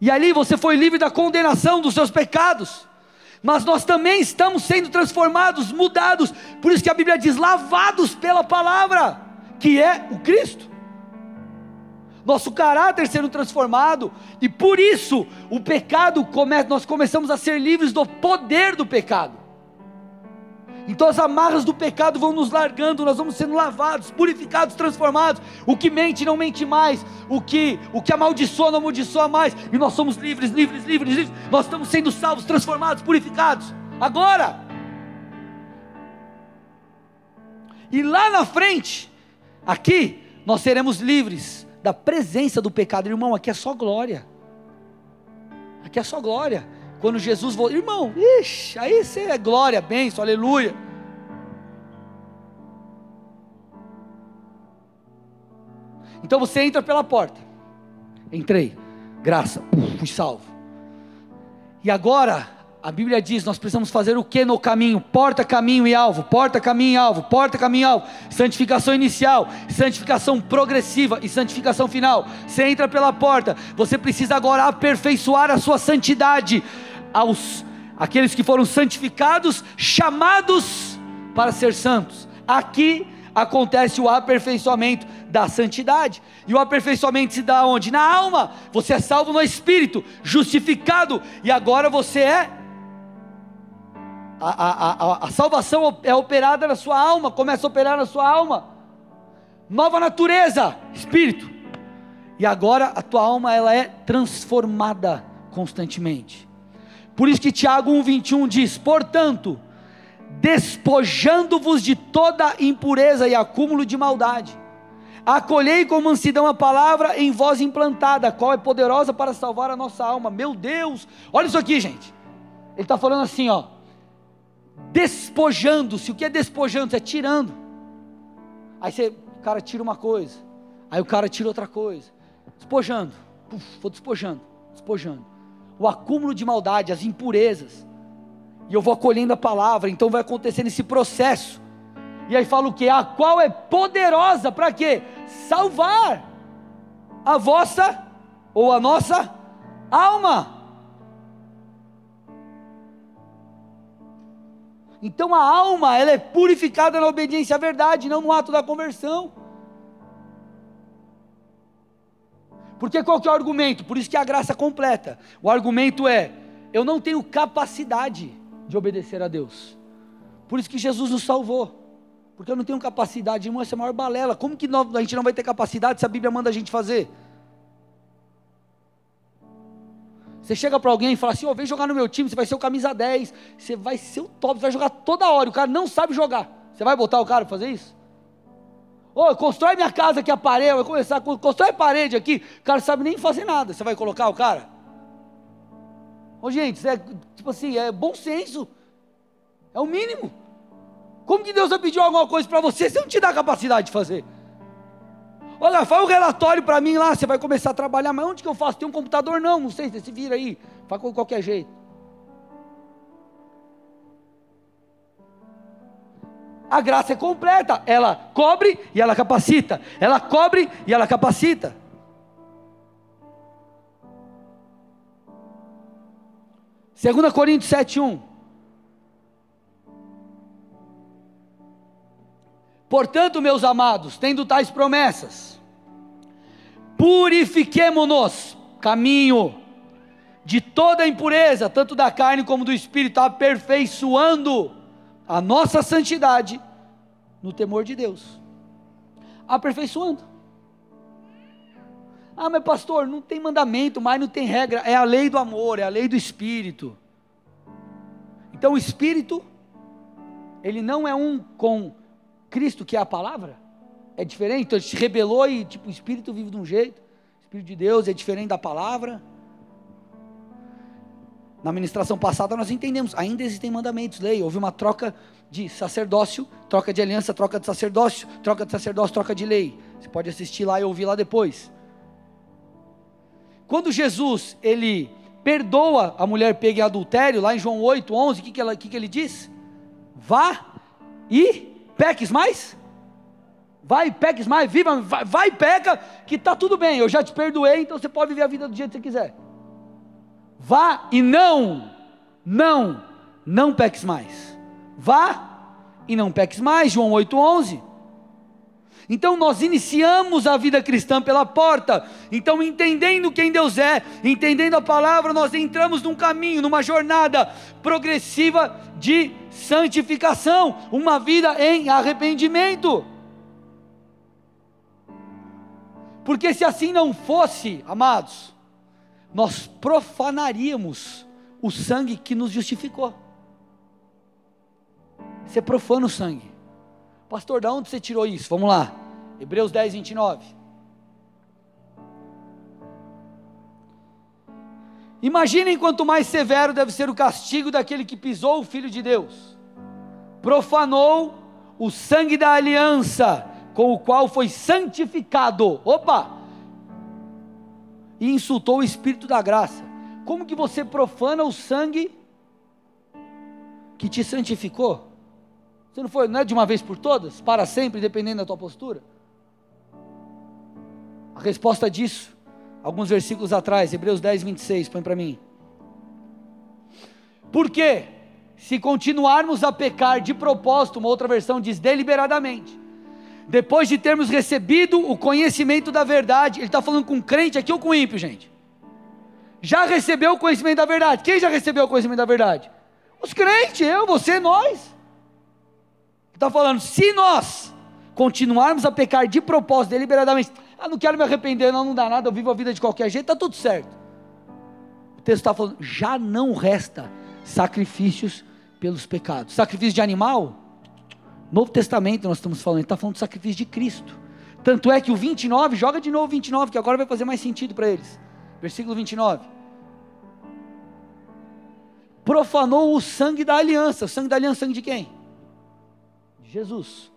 E ali você foi livre da condenação dos seus pecados. Mas nós também estamos sendo transformados, mudados. Por isso que a Bíblia diz: lavados pela palavra, que é o Cristo. Nosso caráter sendo transformado, e por isso o pecado começa, nós começamos a ser livres do poder do pecado. Então as amarras do pecado vão nos largando, nós vamos sendo lavados, purificados, transformados. O que mente não mente mais, o que o que amaldiçoa não amaldiçoa mais, e nós somos livres, livres, livres, livres. Nós estamos sendo salvos, transformados, purificados. Agora. E lá na frente, aqui nós seremos livres da presença do pecado, irmão. Aqui é só glória. Aqui é só glória. Quando Jesus voltou, irmão, ixi, aí você é glória, benção, aleluia. Então você entra pela porta. Entrei, graça, fui salvo. E agora A Bíblia diz: nós precisamos fazer o que no caminho? Porta, caminho e alvo, porta, caminho e alvo, porta, caminho e alvo. Santificação inicial, santificação progressiva e santificação final. Você entra pela porta, você precisa agora aperfeiçoar a sua santidade aos aqueles que foram santificados, chamados para ser santos. Aqui acontece o aperfeiçoamento da santidade. E o aperfeiçoamento se dá onde? Na alma. Você é salvo no espírito, justificado, e agora você é a, a, a, a, salvação é operada na sua alma, começa a operar na sua alma. Nova natureza, espírito. E agora a tua alma ela é transformada constantemente. Por isso que Tiago 1:21 diz: "Portanto, despojando-vos de toda impureza e acúmulo de maldade, acolhei com mansidão a palavra em voz implantada, qual é poderosa para salvar a nossa alma." Meu Deus! Olha isso aqui, gente. Ele está falando assim, ó despojando-se. O que é despojando? É tirando. Aí você, o cara tira uma coisa, aí o cara tira outra coisa. Despojando. Puf, vou despojando, despojando. O acúmulo de maldade, as impurezas. E eu vou acolhendo a palavra, então vai acontecer nesse processo. E aí fala o que? A qual é poderosa para quê? Salvar a vossa ou a nossa alma. Então a alma, ela é purificada na obediência à verdade, não no ato da conversão. Porque qual que é o argumento? Por isso que a graça completa. O argumento é: eu não tenho capacidade de obedecer a Deus. Por isso que Jesus nos salvou. Porque eu não tenho capacidade, irmão, essa é a maior balela. Como que a gente não vai ter capacidade se a Bíblia manda a gente fazer? Você chega para alguém e fala assim: oh, vem jogar no meu time, você vai ser o camisa 10, você vai ser o top, você vai jogar toda hora. O cara não sabe jogar. Você vai botar o cara para fazer isso? Ô, constrói minha casa aqui a parede, vai começar, constrói parede aqui. O cara sabe nem fazer nada. Você vai colocar o cara? Ô, gente, é tipo assim, é bom senso. É o mínimo. Como que Deus vai pedir alguma coisa para você se não te dá capacidade de fazer? Olha, faz um relatório para mim lá, você vai começar a trabalhar, mas onde que eu faço? Tem um computador? Não, não sei, você se vira aí, faz de qualquer jeito. A graça é completa, ela cobre e ela capacita, ela cobre e ela capacita. Segunda Coríntios 7:1 Portanto, meus amados, tendo tais promessas, purifiquemo-nos, caminho, de toda impureza, tanto da carne como do espírito, aperfeiçoando a nossa santidade no temor de Deus. Aperfeiçoando. Ah, mas pastor, não tem mandamento, mas não tem regra, é a lei do amor, é a lei do espírito. Então o espírito, ele não é um com Cristo, que é a palavra, é diferente. Então ele se rebelou e tipo, o Espírito vive de um jeito. O Espírito de Deus é diferente da palavra. Na ministração passada nós entendemos, ainda existem mandamentos, lei. Houve uma troca de sacerdócio, troca de aliança, troca de sacerdócio, troca de sacerdócio, troca de lei. Você pode assistir lá e ouvir lá depois. Quando Jesus, ele perdoa a mulher pega em adultério, lá em João 8, 11, o que, que, que, que ele diz? Vá e peques mais? Vai, peques mais, viva, vai, vai peca, que está tudo bem, eu já te perdoei, então você pode viver a vida do jeito que você quiser. Vá e não, não, não peques mais. Vá e não peques mais, João 8,11. Então nós iniciamos a vida cristã pela porta. Então, entendendo quem Deus é, entendendo a palavra, nós entramos num caminho, numa jornada progressiva de santificação, uma vida em arrependimento. Porque se assim não fosse, amados, nós profanaríamos o sangue que nos justificou. Você profana o sangue. Pastor, de onde você tirou isso? Vamos lá. Hebreus 10, 29. Imaginem quanto mais severo deve ser o castigo daquele que pisou o Filho de Deus, profanou o sangue da aliança, com o qual foi santificado. Opa! E insultou o Espírito da graça. Como que você profana o sangue que te santificou? Você não foi, não é de uma vez por todas, para sempre, dependendo da tua postura? A resposta disso, alguns versículos atrás, Hebreus 10, 26, põe para mim. Por quê? Se continuarmos a pecar de propósito, uma outra versão diz deliberadamente, depois de termos recebido o conhecimento da verdade, ele está falando com crente aqui ou com ímpio, gente? Já recebeu o conhecimento da verdade? Quem já recebeu o conhecimento da verdade? Os crentes, eu, você, nós. Está falando, se nós continuarmos a pecar de propósito, deliberadamente, ah, não quero me arrepender, não, não dá nada, eu vivo a vida de qualquer jeito, está tudo certo. O texto está falando, já não resta sacrifícios pelos pecados. Sacrifício de animal? Novo Testamento nós estamos falando, está falando do sacrifício de Cristo. Tanto é que o 29, joga de novo o 29, que agora vai fazer mais sentido para eles. Versículo 29. Profanou o sangue da aliança. O sangue da aliança, sangue de quem? Jesus,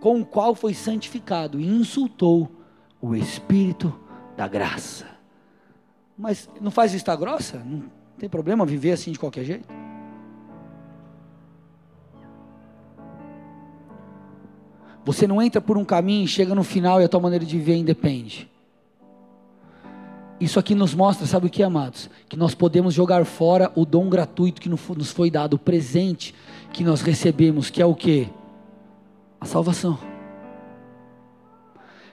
com o qual foi santificado e insultou o Espírito da graça. Mas não faz vista grossa? Não tem problema viver assim de qualquer jeito? Você não entra por um caminho, chega no final e a tua maneira de viver independe. Isso aqui nos mostra, sabe o que, amados? Que nós podemos jogar fora o dom gratuito que nos foi dado, o presente que nós recebemos, que é o que? a salvação.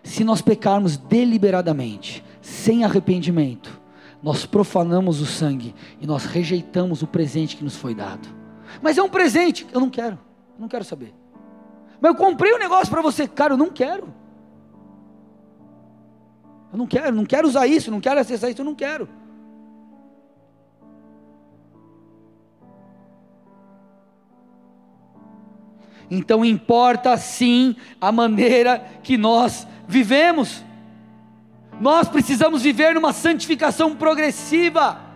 Se nós pecarmos deliberadamente, sem arrependimento, nós profanamos o sangue e nós rejeitamos o presente que nos foi dado. Mas é um presente, eu não quero, não quero saber. Mas eu comprei um negócio para você, cara, eu não quero. Eu não quero, não quero usar isso, não quero acessar isso, eu não quero. Então importa sim a maneira que nós vivemos. Nós precisamos viver numa santificação progressiva.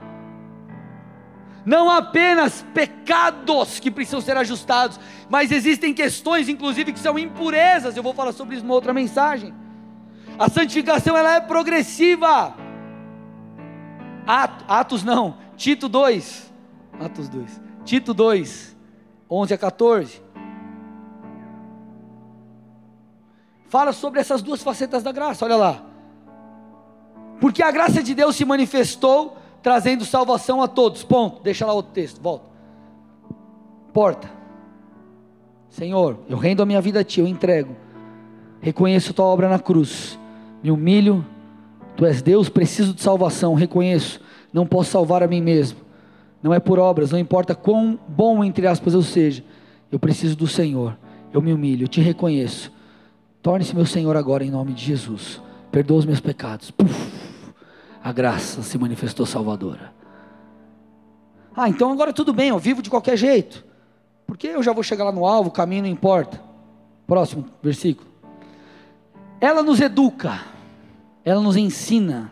Não apenas pecados que precisam ser ajustados, mas existem questões, inclusive, que são impurezas. Eu vou falar sobre isso numa outra mensagem. A santificação ela é progressiva. Atos não, Tito 2. Atos 2. Tito 2, 11 a 14. fala sobre essas duas facetas da graça, olha lá. Porque a graça de Deus se manifestou trazendo salvação a todos. Ponto. Deixa lá outro texto, volta. Porta. Senhor, eu rendo a minha vida a ti, eu entrego. Reconheço tua obra na cruz. Me humilho. Tu és Deus, preciso de salvação, reconheço. Não posso salvar a mim mesmo. Não é por obras, não importa quão bom entre aspas eu seja. Eu preciso do Senhor. Eu me humilho, eu te reconheço. Torne-se meu Senhor agora em nome de Jesus. Perdoa os meus pecados. Puf, a graça se manifestou salvadora. Ah, então agora tudo bem, eu vivo de qualquer jeito. Porque eu já vou chegar lá no alvo, o caminho não importa. Próximo versículo. Ela nos educa, ela nos ensina.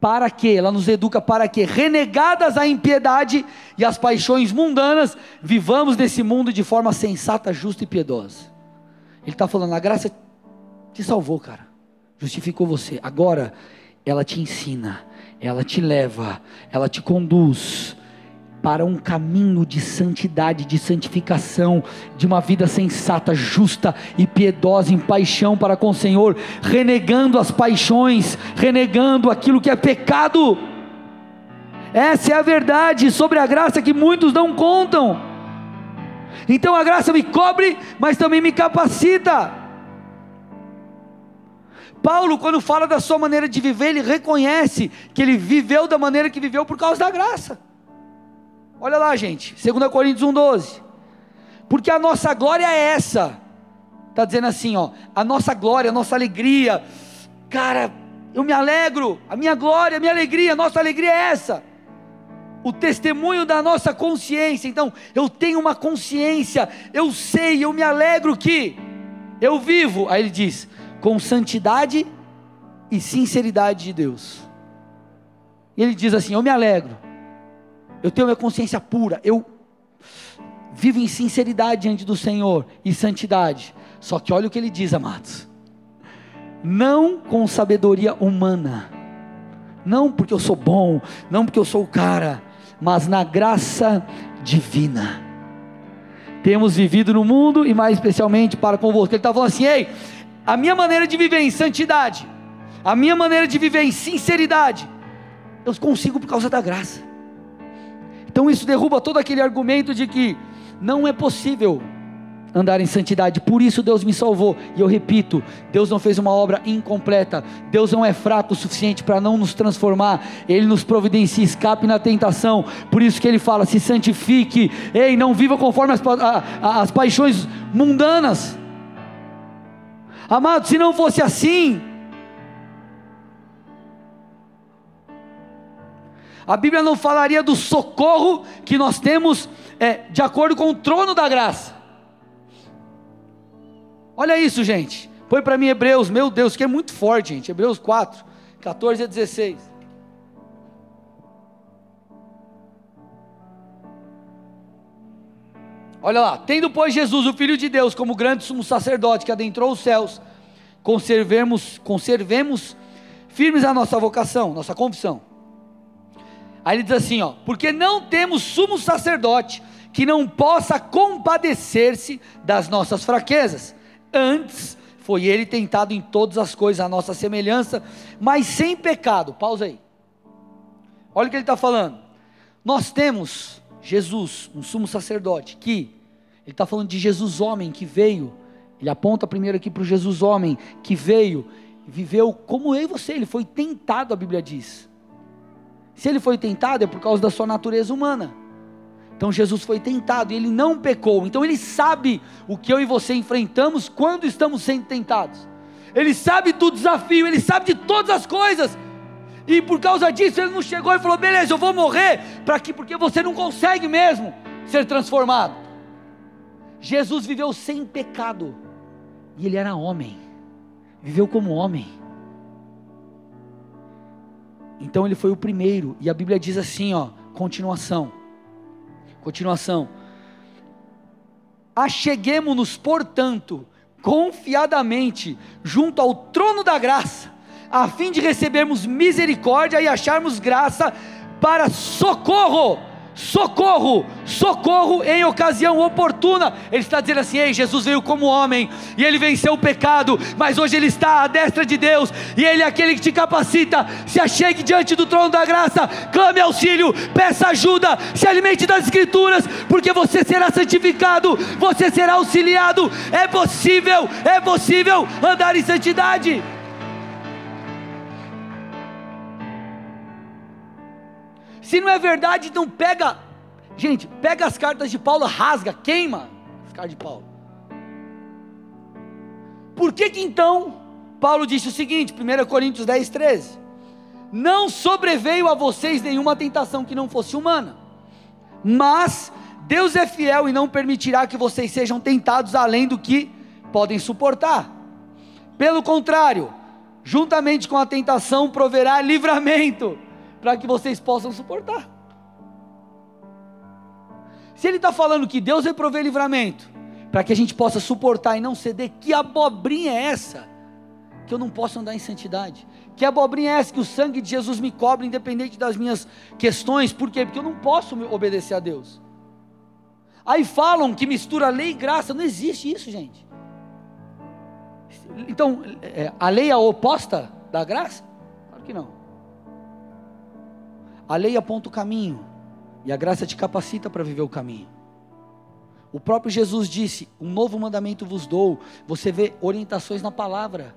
Para que? Ela nos educa para que, renegadas a impiedade e as paixões mundanas, vivamos nesse mundo de forma sensata, justa e piedosa. Ele está falando, a graça te salvou, cara. Justificou você. Agora, ela te ensina, ela te leva, ela te conduz para um caminho de santidade, de santificação, de uma vida sensata, justa e piedosa, em paixão para com o Senhor, renegando as paixões, renegando aquilo que é pecado. Essa é a verdade sobre a graça que muitos não contam. Então a graça me cobre, mas também me capacita. Paulo, quando fala da sua maneira de viver, ele reconhece que ele viveu da maneira que viveu por causa da graça. Olha lá, gente, 2 Coríntios 1,12. Porque a nossa glória é essa. Está dizendo assim, ó, a nossa glória, a nossa alegria. Cara, eu me alegro, a minha glória, a minha alegria, a nossa alegria é essa o testemunho da nossa consciência. Então, eu tenho uma consciência, eu sei, eu me alegro que eu vivo, aí ele diz, com santidade e sinceridade de Deus. E ele diz assim: Eu me alegro, eu tenho minha consciência pura, eu vivo em sinceridade diante do Senhor e santidade. Só que olha o que ele diz, amados: não com sabedoria humana, não porque eu sou bom, não porque eu sou o cara, mas na graça divina. temos vivido no mundo e mais especialmente para convosco. Ele está falando assim: ei, a minha maneira de viver em santidade, a minha maneira de viver em sinceridade, eu consigo por causa da graça. Então isso derruba todo aquele argumento de que não é possível andar em santidade. Por isso Deus me salvou. E eu repito, Deus não fez uma obra incompleta. Deus não é fraco o suficiente para não nos transformar. Ele nos providencia escape na tentação. Por isso que ele fala: se santifique. Ei, não viva conforme as, a, as paixões mundanas. Amado, se não fosse assim, a Bíblia não falaria do socorro que nós temos é, de acordo com o trono da graça. Olha isso, gente. Põe para mim Hebreus, meu Deus, que é muito forte, gente. Hebreus 4, 14 a 16. Olha lá, tendo pois Jesus, o Filho de Deus, como grande sumo sacerdote que adentrou os céus, conservemos, conservemos firmes a nossa vocação, nossa confissão. Aí ele diz assim, ó, porque não temos sumo sacerdote que não possa compadecer-se das nossas fraquezas, Antes foi ele tentado em todas as coisas, a nossa semelhança, mas sem pecado. Pausa aí. Olha o que ele está falando. Nós temos Jesus, um sumo sacerdote, que ele está falando de Jesus homem que veio. Ele aponta primeiro aqui para o Jesus homem que veio viveu como eu e você. Ele foi tentado, a Bíblia diz. Se ele foi tentado é por causa da sua natureza humana. Então Jesus foi tentado e ele não pecou. Então ele sabe o que eu e você enfrentamos quando estamos sendo tentados. Ele sabe do desafio, ele sabe de todas as coisas. E por causa disso ele não chegou e falou: "Beleza, eu vou morrer para que porque você não consegue mesmo ser transformado". Jesus viveu sem pecado. E ele era homem. Viveu como homem. Então ele foi o primeiro, e a Bíblia diz assim, ó, continuação. Continuação. Acheguemos-nos, portanto, confiadamente junto ao trono da graça, a fim de recebermos misericórdia e acharmos graça para socorro socorro, socorro em ocasião oportuna. Ele está dizendo assim: Ei, Jesus veio como homem e ele venceu o pecado, mas hoje ele está à destra de Deus e ele é aquele que te capacita. Se achegue diante do trono da graça, clame auxílio, peça ajuda, se alimente das Escrituras, porque você será santificado, você será auxiliado. É possível, é possível andar em santidade. Se não é verdade, então pega. Gente, pega as cartas de Paulo, rasga, queima as cartas de Paulo. Por que que então Paulo disse o seguinte, 1 Coríntios 10, 13: Não sobreveio a vocês nenhuma tentação que não fosse humana, mas Deus é fiel e não permitirá que vocês sejam tentados além do que podem suportar. Pelo contrário, juntamente com a tentação proverá livramento para que vocês possam suportar. Se ele está falando que Deus vai prover livramento, para que a gente possa suportar e não ceder, que abobrinha é essa? Que eu não posso andar em santidade. Que abobrinha é essa que o sangue de Jesus me cobre, independente das minhas questões? Por quê? Porque eu não posso obedecer a Deus. Aí falam que mistura lei e graça, não existe isso, gente. Então, é, a lei é a oposta da graça? Claro que não. A lei aponta o caminho e a graça te capacita para viver o caminho. O próprio Jesus disse: Um novo mandamento vos dou. Você vê orientações na palavra.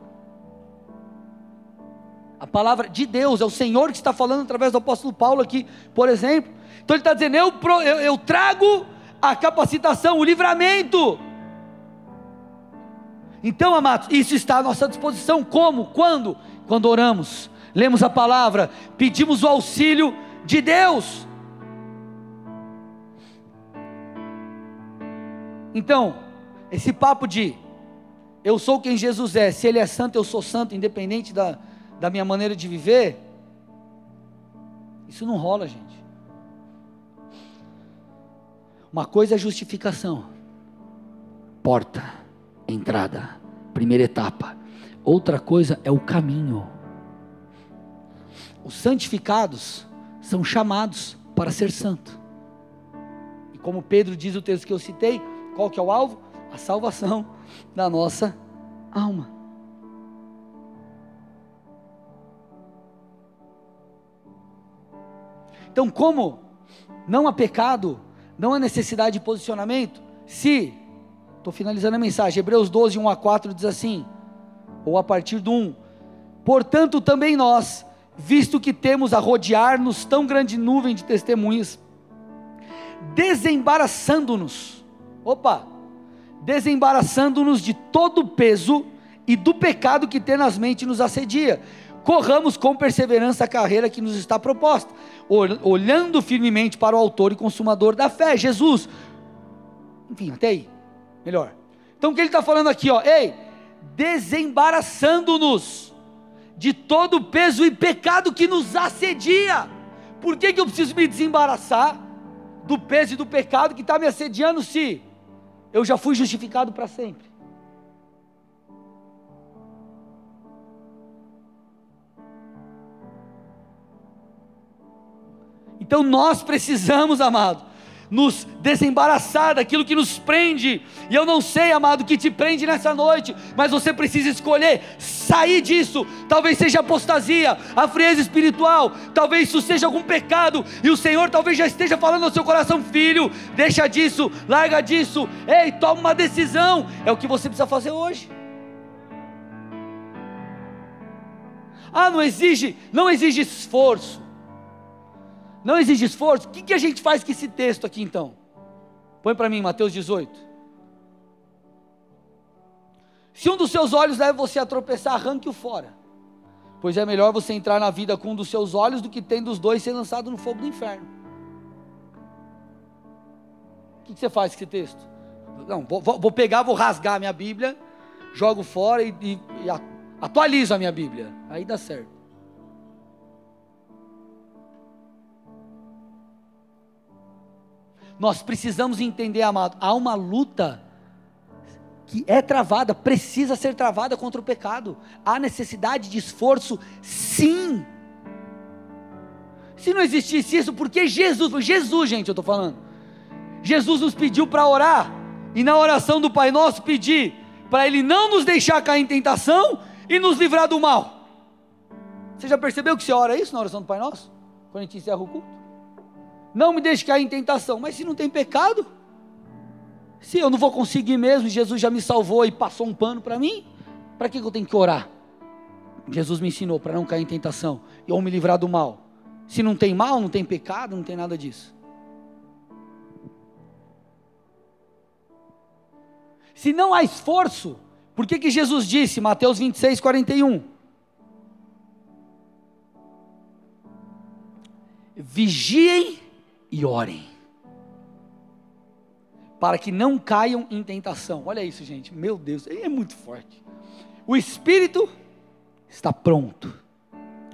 A palavra de Deus, é o Senhor que está falando através do apóstolo Paulo aqui, por exemplo. Então ele está dizendo: eu, eu, eu trago a capacitação, o livramento. Então, amados, isso está à nossa disposição. Como? Quando? Quando oramos, lemos a palavra, pedimos o auxílio de Deus. Então, esse papo de eu sou quem Jesus é, se Ele é santo, eu sou santo, independente da, da minha maneira de viver, isso não rola, gente. Uma coisa é justificação, porta, entrada, primeira etapa. Outra coisa é o caminho. Os santificados são chamados para ser santo. E como Pedro diz o texto que eu citei, Qual que é o alvo? A salvação da nossa alma. Então, como não há pecado, não há necessidade de posicionamento, se, estou finalizando a mensagem, Hebreus 12, 1 a 4 diz assim, ou a partir do 1, portanto também nós, visto que temos a rodear-nos tão grande nuvem de testemunhas, desembaraçando-nos, opa, desembaraçando-nos de todo o peso e do pecado que tenazmente nos assedia. Corramos com perseverança a carreira que nos está proposta, olhando firmemente para o Autor e Consumador da fé, Jesus. Enfim, até aí, melhor. Então o que ele está falando aqui, ó, ei, desembaraçando-nos de todo o peso e pecado que nos assedia. Por que, que eu preciso me desembaraçar do peso e do pecado que está me assediando se eu já fui justificado para sempre? Então nós precisamos, amado, nos desembaraçar daquilo que nos prende. E eu não sei, amado, que te prende nessa noite, mas você precisa escolher sair disso. Talvez seja apostasia, a frieza espiritual, talvez isso seja algum pecado, e o Senhor talvez já esteja falando ao seu coração, filho, deixa disso, larga disso, ei, toma uma decisão. É o que você precisa fazer hoje. Ah, não exige, não exige esforço. Não exige esforço. O que, que a gente faz com esse texto aqui então? Põe para mim, Mateus 18. Se um dos seus olhos leva você a tropeçar, arranque-o fora. Pois é melhor você entrar na vida com um dos seus olhos do que tendo os dois ser lançado no fogo do inferno. O que, que você faz com esse texto? Não, vou, vou, pegar, vou rasgar a minha Bíblia, jogo fora e, e, e atualizo a minha Bíblia. Aí dá certo. Nós precisamos entender, amado, há uma luta que é travada, precisa ser travada contra o pecado. Há necessidade de esforço, sim. Se não existisse isso, porque Jesus, Jesus, gente, eu estou falando. Jesus nos pediu para orar, e na oração do Pai Nosso pedir para Ele não nos deixar cair em tentação e nos livrar do mal. Você já percebeu que você ora isso na oração do Pai Nosso? Quando a gente encerra o culto? Não me deixe cair em tentação. Mas se não tem pecado, se eu não vou conseguir mesmo, Jesus já me salvou e passou um pano para mim, para que eu tenho que orar? Jesus me ensinou para não cair em tentação e ou me livrar do mal. Se não tem mal, não tem pecado, não tem nada disso. Se não há esforço, por que, que Jesus disse, Mateus 26, 41? Vigiem e orem, para que não caiam em tentação. Olha isso, gente, meu Deus, é muito forte. O espírito está pronto,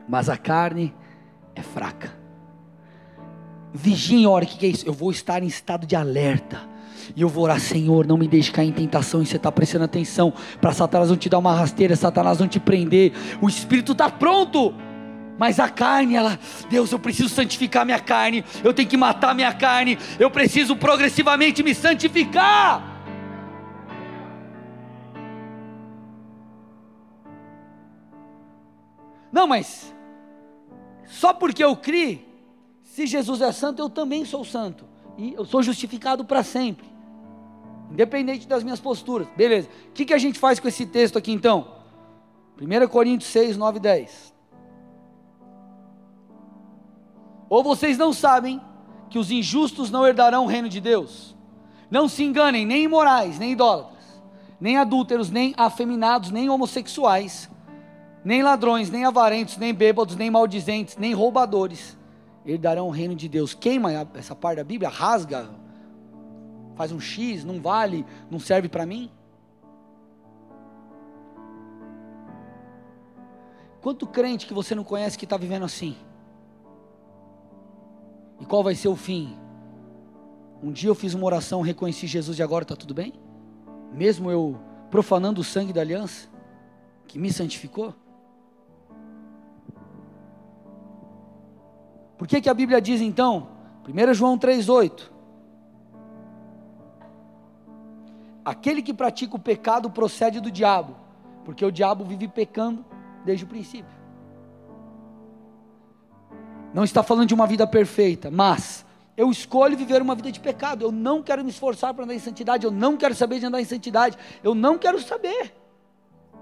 mas a carne é fraca. Vigie e ore, o que é isso? Eu vou estar em estado de alerta. E eu vou orar, Senhor, não me deixe cair em tentação. E você está prestando atenção para Satanás não te dar uma rasteira, Satanás não te prender. O Espírito está pronto mas a carne, ela, Deus, eu preciso santificar minha carne, eu tenho que matar minha carne, eu preciso progressivamente me santificar. Não, mas só porque eu criei, se Jesus é santo, eu também sou santo. E eu sou justificado para sempre. Independente das minhas posturas. Beleza. O que, que a gente faz com esse texto aqui então? 1 Coríntios 6, 9 e 10. Ou vocês não sabem que os injustos não herdarão o reino de Deus? Não se enganem, nem imorais, nem idólatras, nem adúlteros, nem afeminados, nem homossexuais, nem ladrões, nem avarentos, nem bêbados, nem maldizentes, nem roubadores herdarão o reino de Deus. Queima essa parte da Bíblia, rasga, faz um X, não vale, não serve para mim. Quanto crente que você não conhece que está vivendo assim? E qual vai ser o fim? Um dia eu fiz uma oração, reconheci Jesus e agora está tudo bem? Mesmo eu profanando o sangue da aliança, que me santificou? Por que, que a Bíblia diz então, 1 João 3,8: aquele que pratica o pecado procede do diabo, porque o diabo vive pecando desde o princípio. Não está falando de uma vida perfeita, mas eu escolho viver uma vida de pecado. Eu não quero me esforçar para andar em santidade. Eu não quero saber de andar em santidade. Eu não quero saber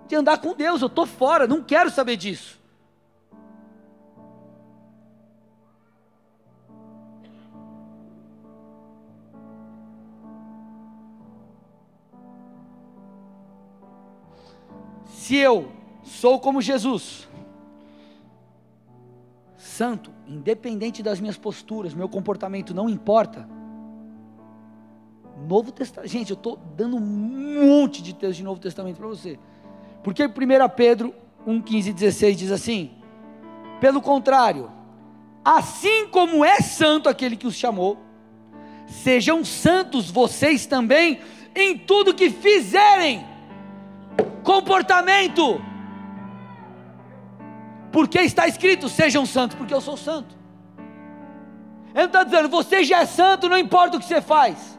de andar com Deus. Eu estou fora, não quero saber disso. Se eu sou como Jesus, santo, independente das minhas posturas, meu comportamento não importa. Novo Testamento, gente, eu estou dando um monte de texto de Novo Testamento para você. Porque 1 Pedro 1, 15 e 16 diz assim: Pelo contrário, assim como é santo aquele que os chamou, sejam santos vocês também em tudo que fizerem comportamento. Porque está escrito: sejam santos, porque eu sou santo. Ele está dizendo: você já é santo, não importa o que você faz.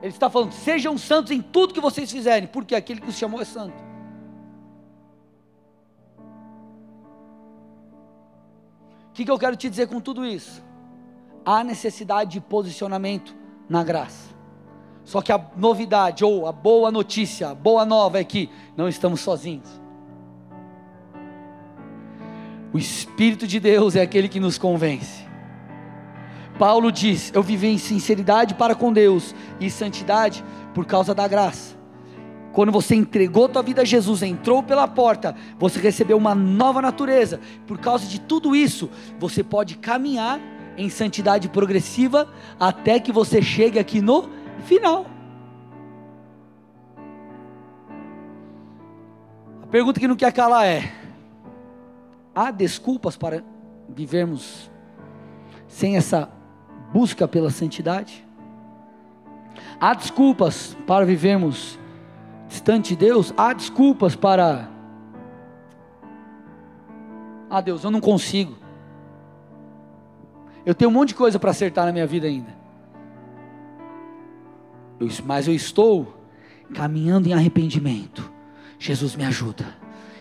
Ele está falando: sejam santos em tudo que vocês fizerem, porque aquele que os chamou é santo. O que, que eu quero te dizer com tudo isso? Há necessidade de posicionamento na graça. Só que a novidade, ou a boa notícia, a boa nova é que não estamos sozinhos. O Espírito de Deus é aquele que nos convence. Paulo diz: Eu vivi em sinceridade para com Deus e santidade por causa da graça. Quando você entregou tua vida a Jesus, entrou pela porta, você recebeu uma nova natureza. Por causa de tudo isso, você pode caminhar em santidade progressiva até que você chegue aqui no final. A pergunta que não quer calar é: há desculpas para vivermos sem essa busca pela santidade? Há desculpas para vivermos distante de Deus? Há desculpas para. Ah, Deus, eu não consigo. Eu tenho um monte de coisa para acertar na minha vida ainda mas eu estou caminhando em arrependimento. Jesus me ajuda.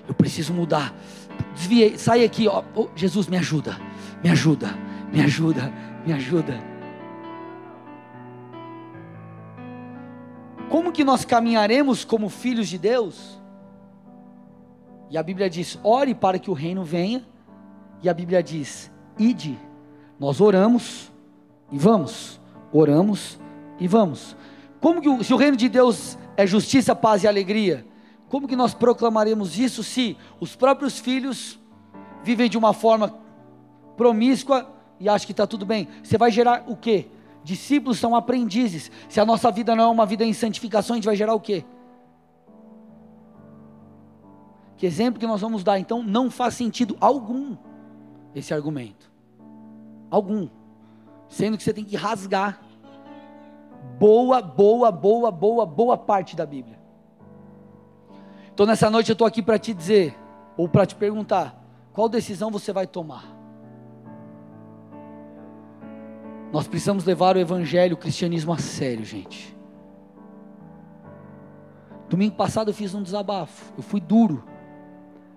Eu preciso mudar. Desviei, sai aqui, ó. Oh, Jesus me ajuda. Me ajuda. Me ajuda. Me ajuda. Como que nós caminharemos como filhos de Deus? E a Bíblia diz: ore para que o reino venha. E a Bíblia diz: ide. Nós oramos e vamos. Oramos e vamos. Como que se o reino de Deus é justiça, paz e alegria, como que nós proclamaremos isso se os próprios filhos vivem de uma forma promíscua e acham que está tudo bem? Você vai gerar o quê? Discípulos são aprendizes. Se a nossa vida não é uma vida em santificação, a gente vai gerar o quê? Que exemplo que nós vamos dar? Então, não faz sentido algum esse argumento. Algum. Sendo que você tem que rasgar boa, boa, boa, boa, boa parte da Bíblia. Então nessa noite eu estou aqui para te dizer, ou para te perguntar, qual decisão você vai tomar? Nós precisamos levar o Evangelho, o cristianismo a sério, gente. Domingo passado eu fiz um desabafo, eu fui duro.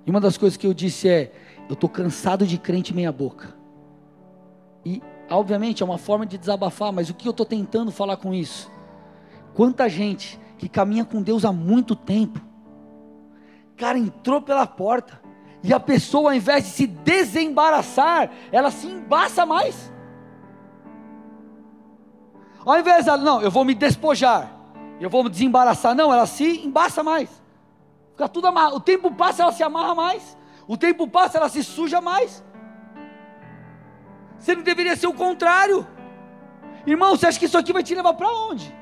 E uma das coisas que eu disse é: eu estou cansado de crente meia-boca. E obviamente é uma forma de desabafar, mas o que eu estou tentando falar com isso? Quanta gente que caminha com Deus há muito tempo, cara, entrou pela porta, e a pessoa, ao invés de se desembaraçar, ela se embaça mais. Ao invés de, não, eu vou me despojar, eu vou me desembaraçar, não, ela se embaça mais. Fica tudo amarrado. O tempo passa, ela se amarra mais. O tempo passa, ela se suja mais. Você não deveria ser o contrário. Irmão, você acha que isso aqui vai te levar para onde?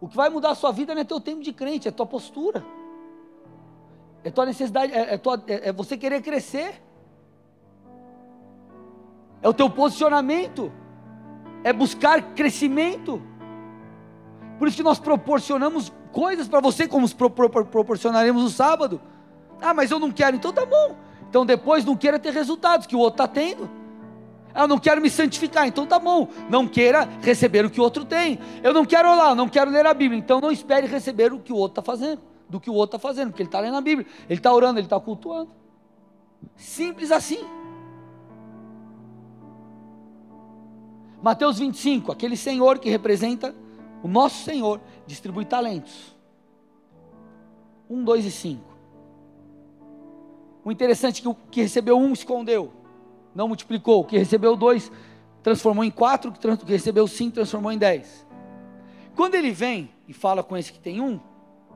O que vai mudar a sua vida não é teu tempo de crente, é tua postura. É tua necessidade, é, é, tua, é, é você querer crescer. É o teu posicionamento. É buscar crescimento. Por isso que nós proporcionamos coisas para você, como proporcionaremos no sábado. Ah, mas eu não quero, então tá bom. Então depois não queira ter resultados que o outro está tendo. Eu não quero me santificar, então tá bom. Não queira receber o que o outro tem. Eu não quero orar, não quero ler a Bíblia. Então não espere receber o que o outro está fazendo, do que o outro está fazendo, porque ele está lendo a Bíblia, ele está orando, ele está cultuando. Simples assim. Mateus 25, aquele Senhor que representa o nosso Senhor, distribui talentos. Um, dois e cinco. O interessante é que o que recebeu um escondeu, não multiplicou. O que recebeu dois transformou em quatro, o que recebeu cinco transformou em dez. Quando ele vem e fala com esse que tem um,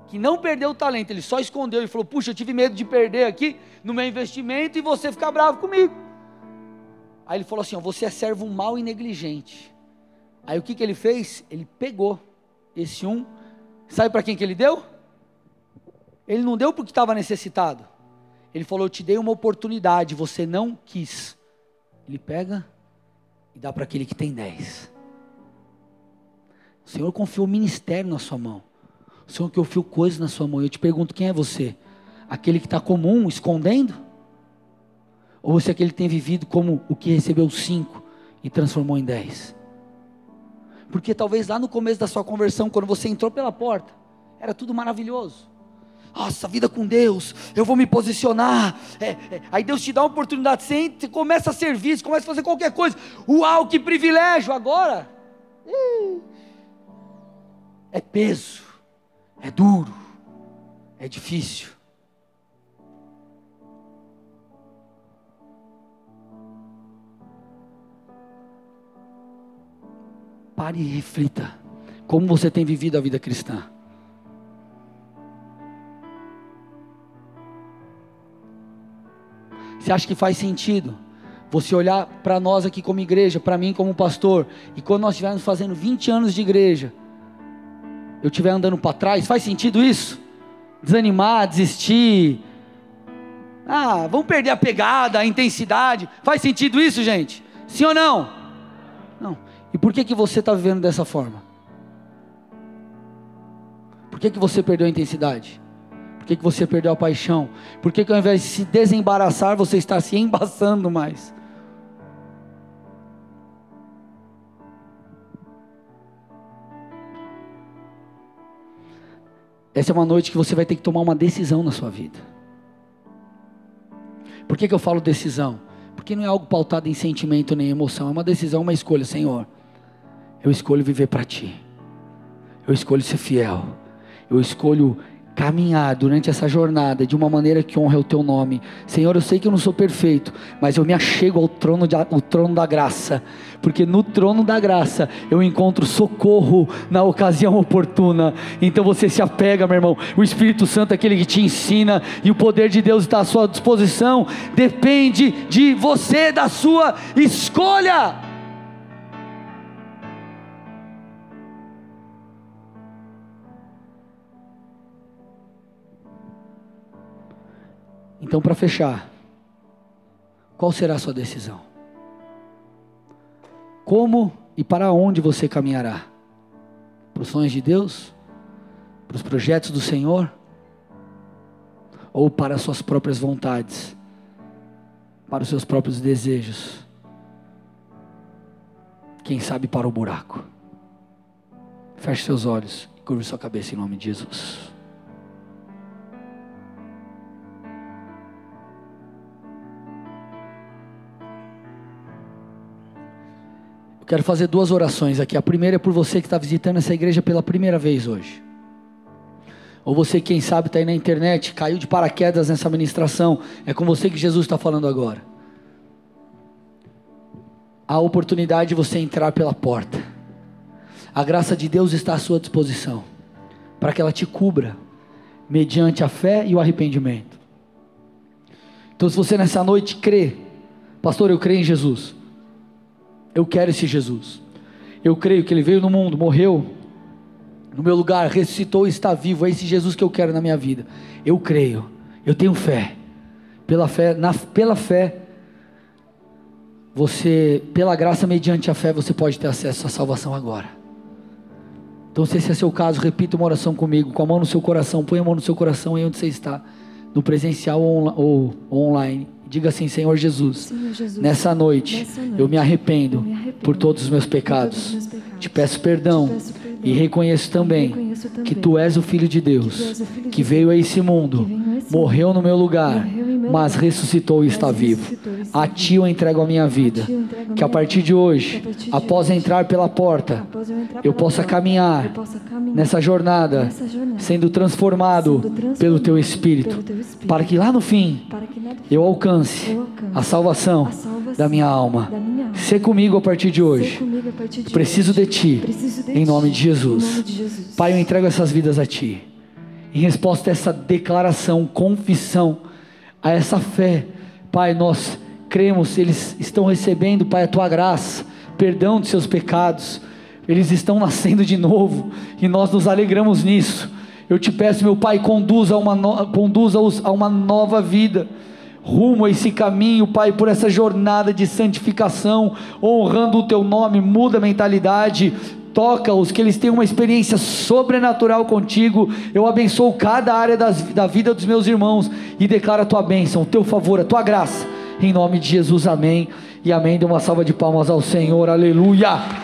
que não perdeu o talento, ele só escondeu e falou: Puxa, eu tive medo de perder aqui no meu investimento e você ficar bravo comigo. Aí ele falou assim: Você é servo mau e negligente. Aí o que, que ele fez? Ele pegou esse um, sabe para quem que ele deu? Ele não deu porque estava necessitado. Ele falou: Eu te dei uma oportunidade, você não quis. Ele pega e dá para aquele que tem dez. O Senhor confiou o ministério na sua mão. O Senhor confiou coisas na sua mão. Eu te pergunto: quem é você? Aquele que está comum, escondendo? Ou você é aquele que tem vivido como o que recebeu cinco e transformou em dez? Porque talvez lá no começo da sua conversão, quando você entrou pela porta, era tudo maravilhoso. Nossa, vida com Deus, eu vou me posicionar. É, é, aí Deus te dá uma oportunidade, você, entra, começa a servir, você começa a fazer qualquer coisa. Uau, que privilégio! Agora, é peso, é duro, é difícil. Pare e reflita como você tem vivido a vida cristã. Você acha que faz sentido você olhar para nós aqui como igreja, para mim como pastor, e quando nós estivermos fazendo 20 anos de igreja, eu estiver andando para trás, faz sentido isso? Desanimar, desistir. Ah, vamos perder a pegada, a intensidade. Faz sentido isso, gente? Sim ou não? Não. E por que, que você está vivendo dessa forma? Por que, que você perdeu a intensidade? Por que, que você perdeu a paixão? Por que, que ao invés de se desembaraçar, você está se embaçando mais? Essa é uma noite que você vai ter que tomar uma decisão na sua vida. Por que, que eu falo decisão? Porque não é algo pautado em sentimento nem emoção, é uma decisão, uma escolha, Senhor. Eu escolho viver para Ti. Eu escolho ser fiel. Eu escolho caminhar durante essa jornada de uma maneira que honre o teu nome. Senhor, eu sei que eu não sou perfeito, mas eu me achego ao trono, de, ao trono da graça, porque no trono da graça eu encontro socorro na ocasião oportuna. Então você se apega, meu irmão. O Espírito Santo é aquele que te ensina e o poder de Deus está à sua disposição. Depende de você, da sua escolha. Então, para fechar, qual será a sua decisão? Como e para onde você caminhará? Para os sonhos de Deus? Para os projetos do Senhor? Ou para as suas próprias vontades? Para os seus próprios desejos? Quem sabe para o buraco? Feche seus olhos e curve sua cabeça em nome de Jesus. Quero fazer duas orações aqui. A primeira é por você que está visitando essa igreja pela primeira vez hoje. Ou você, quem sabe, está aí na internet, caiu de paraquedas nessa ministração. É com você que Jesus está falando agora. A oportunidade de você entrar pela porta. A graça de Deus está à sua disposição. Para que ela te cubra. Mediante a fé e o arrependimento. Então, se você nessa noite crê, pastor, eu creio em Jesus eu quero esse Jesus. Eu creio que ele veio no mundo, morreu no meu lugar, ressuscitou e está vivo. É esse Jesus que eu quero na minha vida. Eu creio. Eu tenho fé. Pela fé, na, pela fé, você, pela graça mediante a fé, você pode ter acesso à salvação agora. Então, se esse é seu caso, repita uma oração comigo, com a mão no seu coração, põe a mão no seu coração aí onde você está, no presencial ou, ou, ou online. Diga assim, Senhor Jesus, Senhor Jesus, nessa noite, nessa noite, eu me arrependo, eu me arrependo por todos os meus pecados. os meus pecados. Te peço perdão, Te peço perdão. e reconheço também, reconheço também que tu és o Filho de Deus, tu és o Filho de que Deus, veio a esse mundo, que veio a esse morreu no meu lugar, morreu mas ressuscitou e está vivo. A ti eu entrego a minha vida. Que a partir de hoje, após entrar pela porta, eu possa caminhar nessa jornada, sendo transformado pelo teu Espírito, para que lá no fim eu alcance a salvação da minha alma. Ser comigo a partir de hoje. Preciso de ti, Preciso de em ti, nome de Jesus. Em nome de Jesus. Pai, eu entrego essas vidas a Ti. Em resposta a essa declaração, confissão, a essa fé, Pai, nós cremos, eles estão recebendo, Pai, a Tua graça, perdão de seus pecados, eles estão nascendo de novo e nós nos alegramos nisso. Eu te peço, meu Pai, conduza uma no... conduza-os a uma nova vida rumo a esse caminho, Pai, por essa jornada de santificação, honrando o Teu nome, muda a mentalidade, toca-os, que eles tenham uma experiência sobrenatural contigo. Eu abençoo cada área das, da vida dos meus irmãos e declaro a Tua bênção, o Teu favor, a Tua graça, em nome de Jesus, amém e amém. Dê uma salva de palmas ao Senhor, aleluia.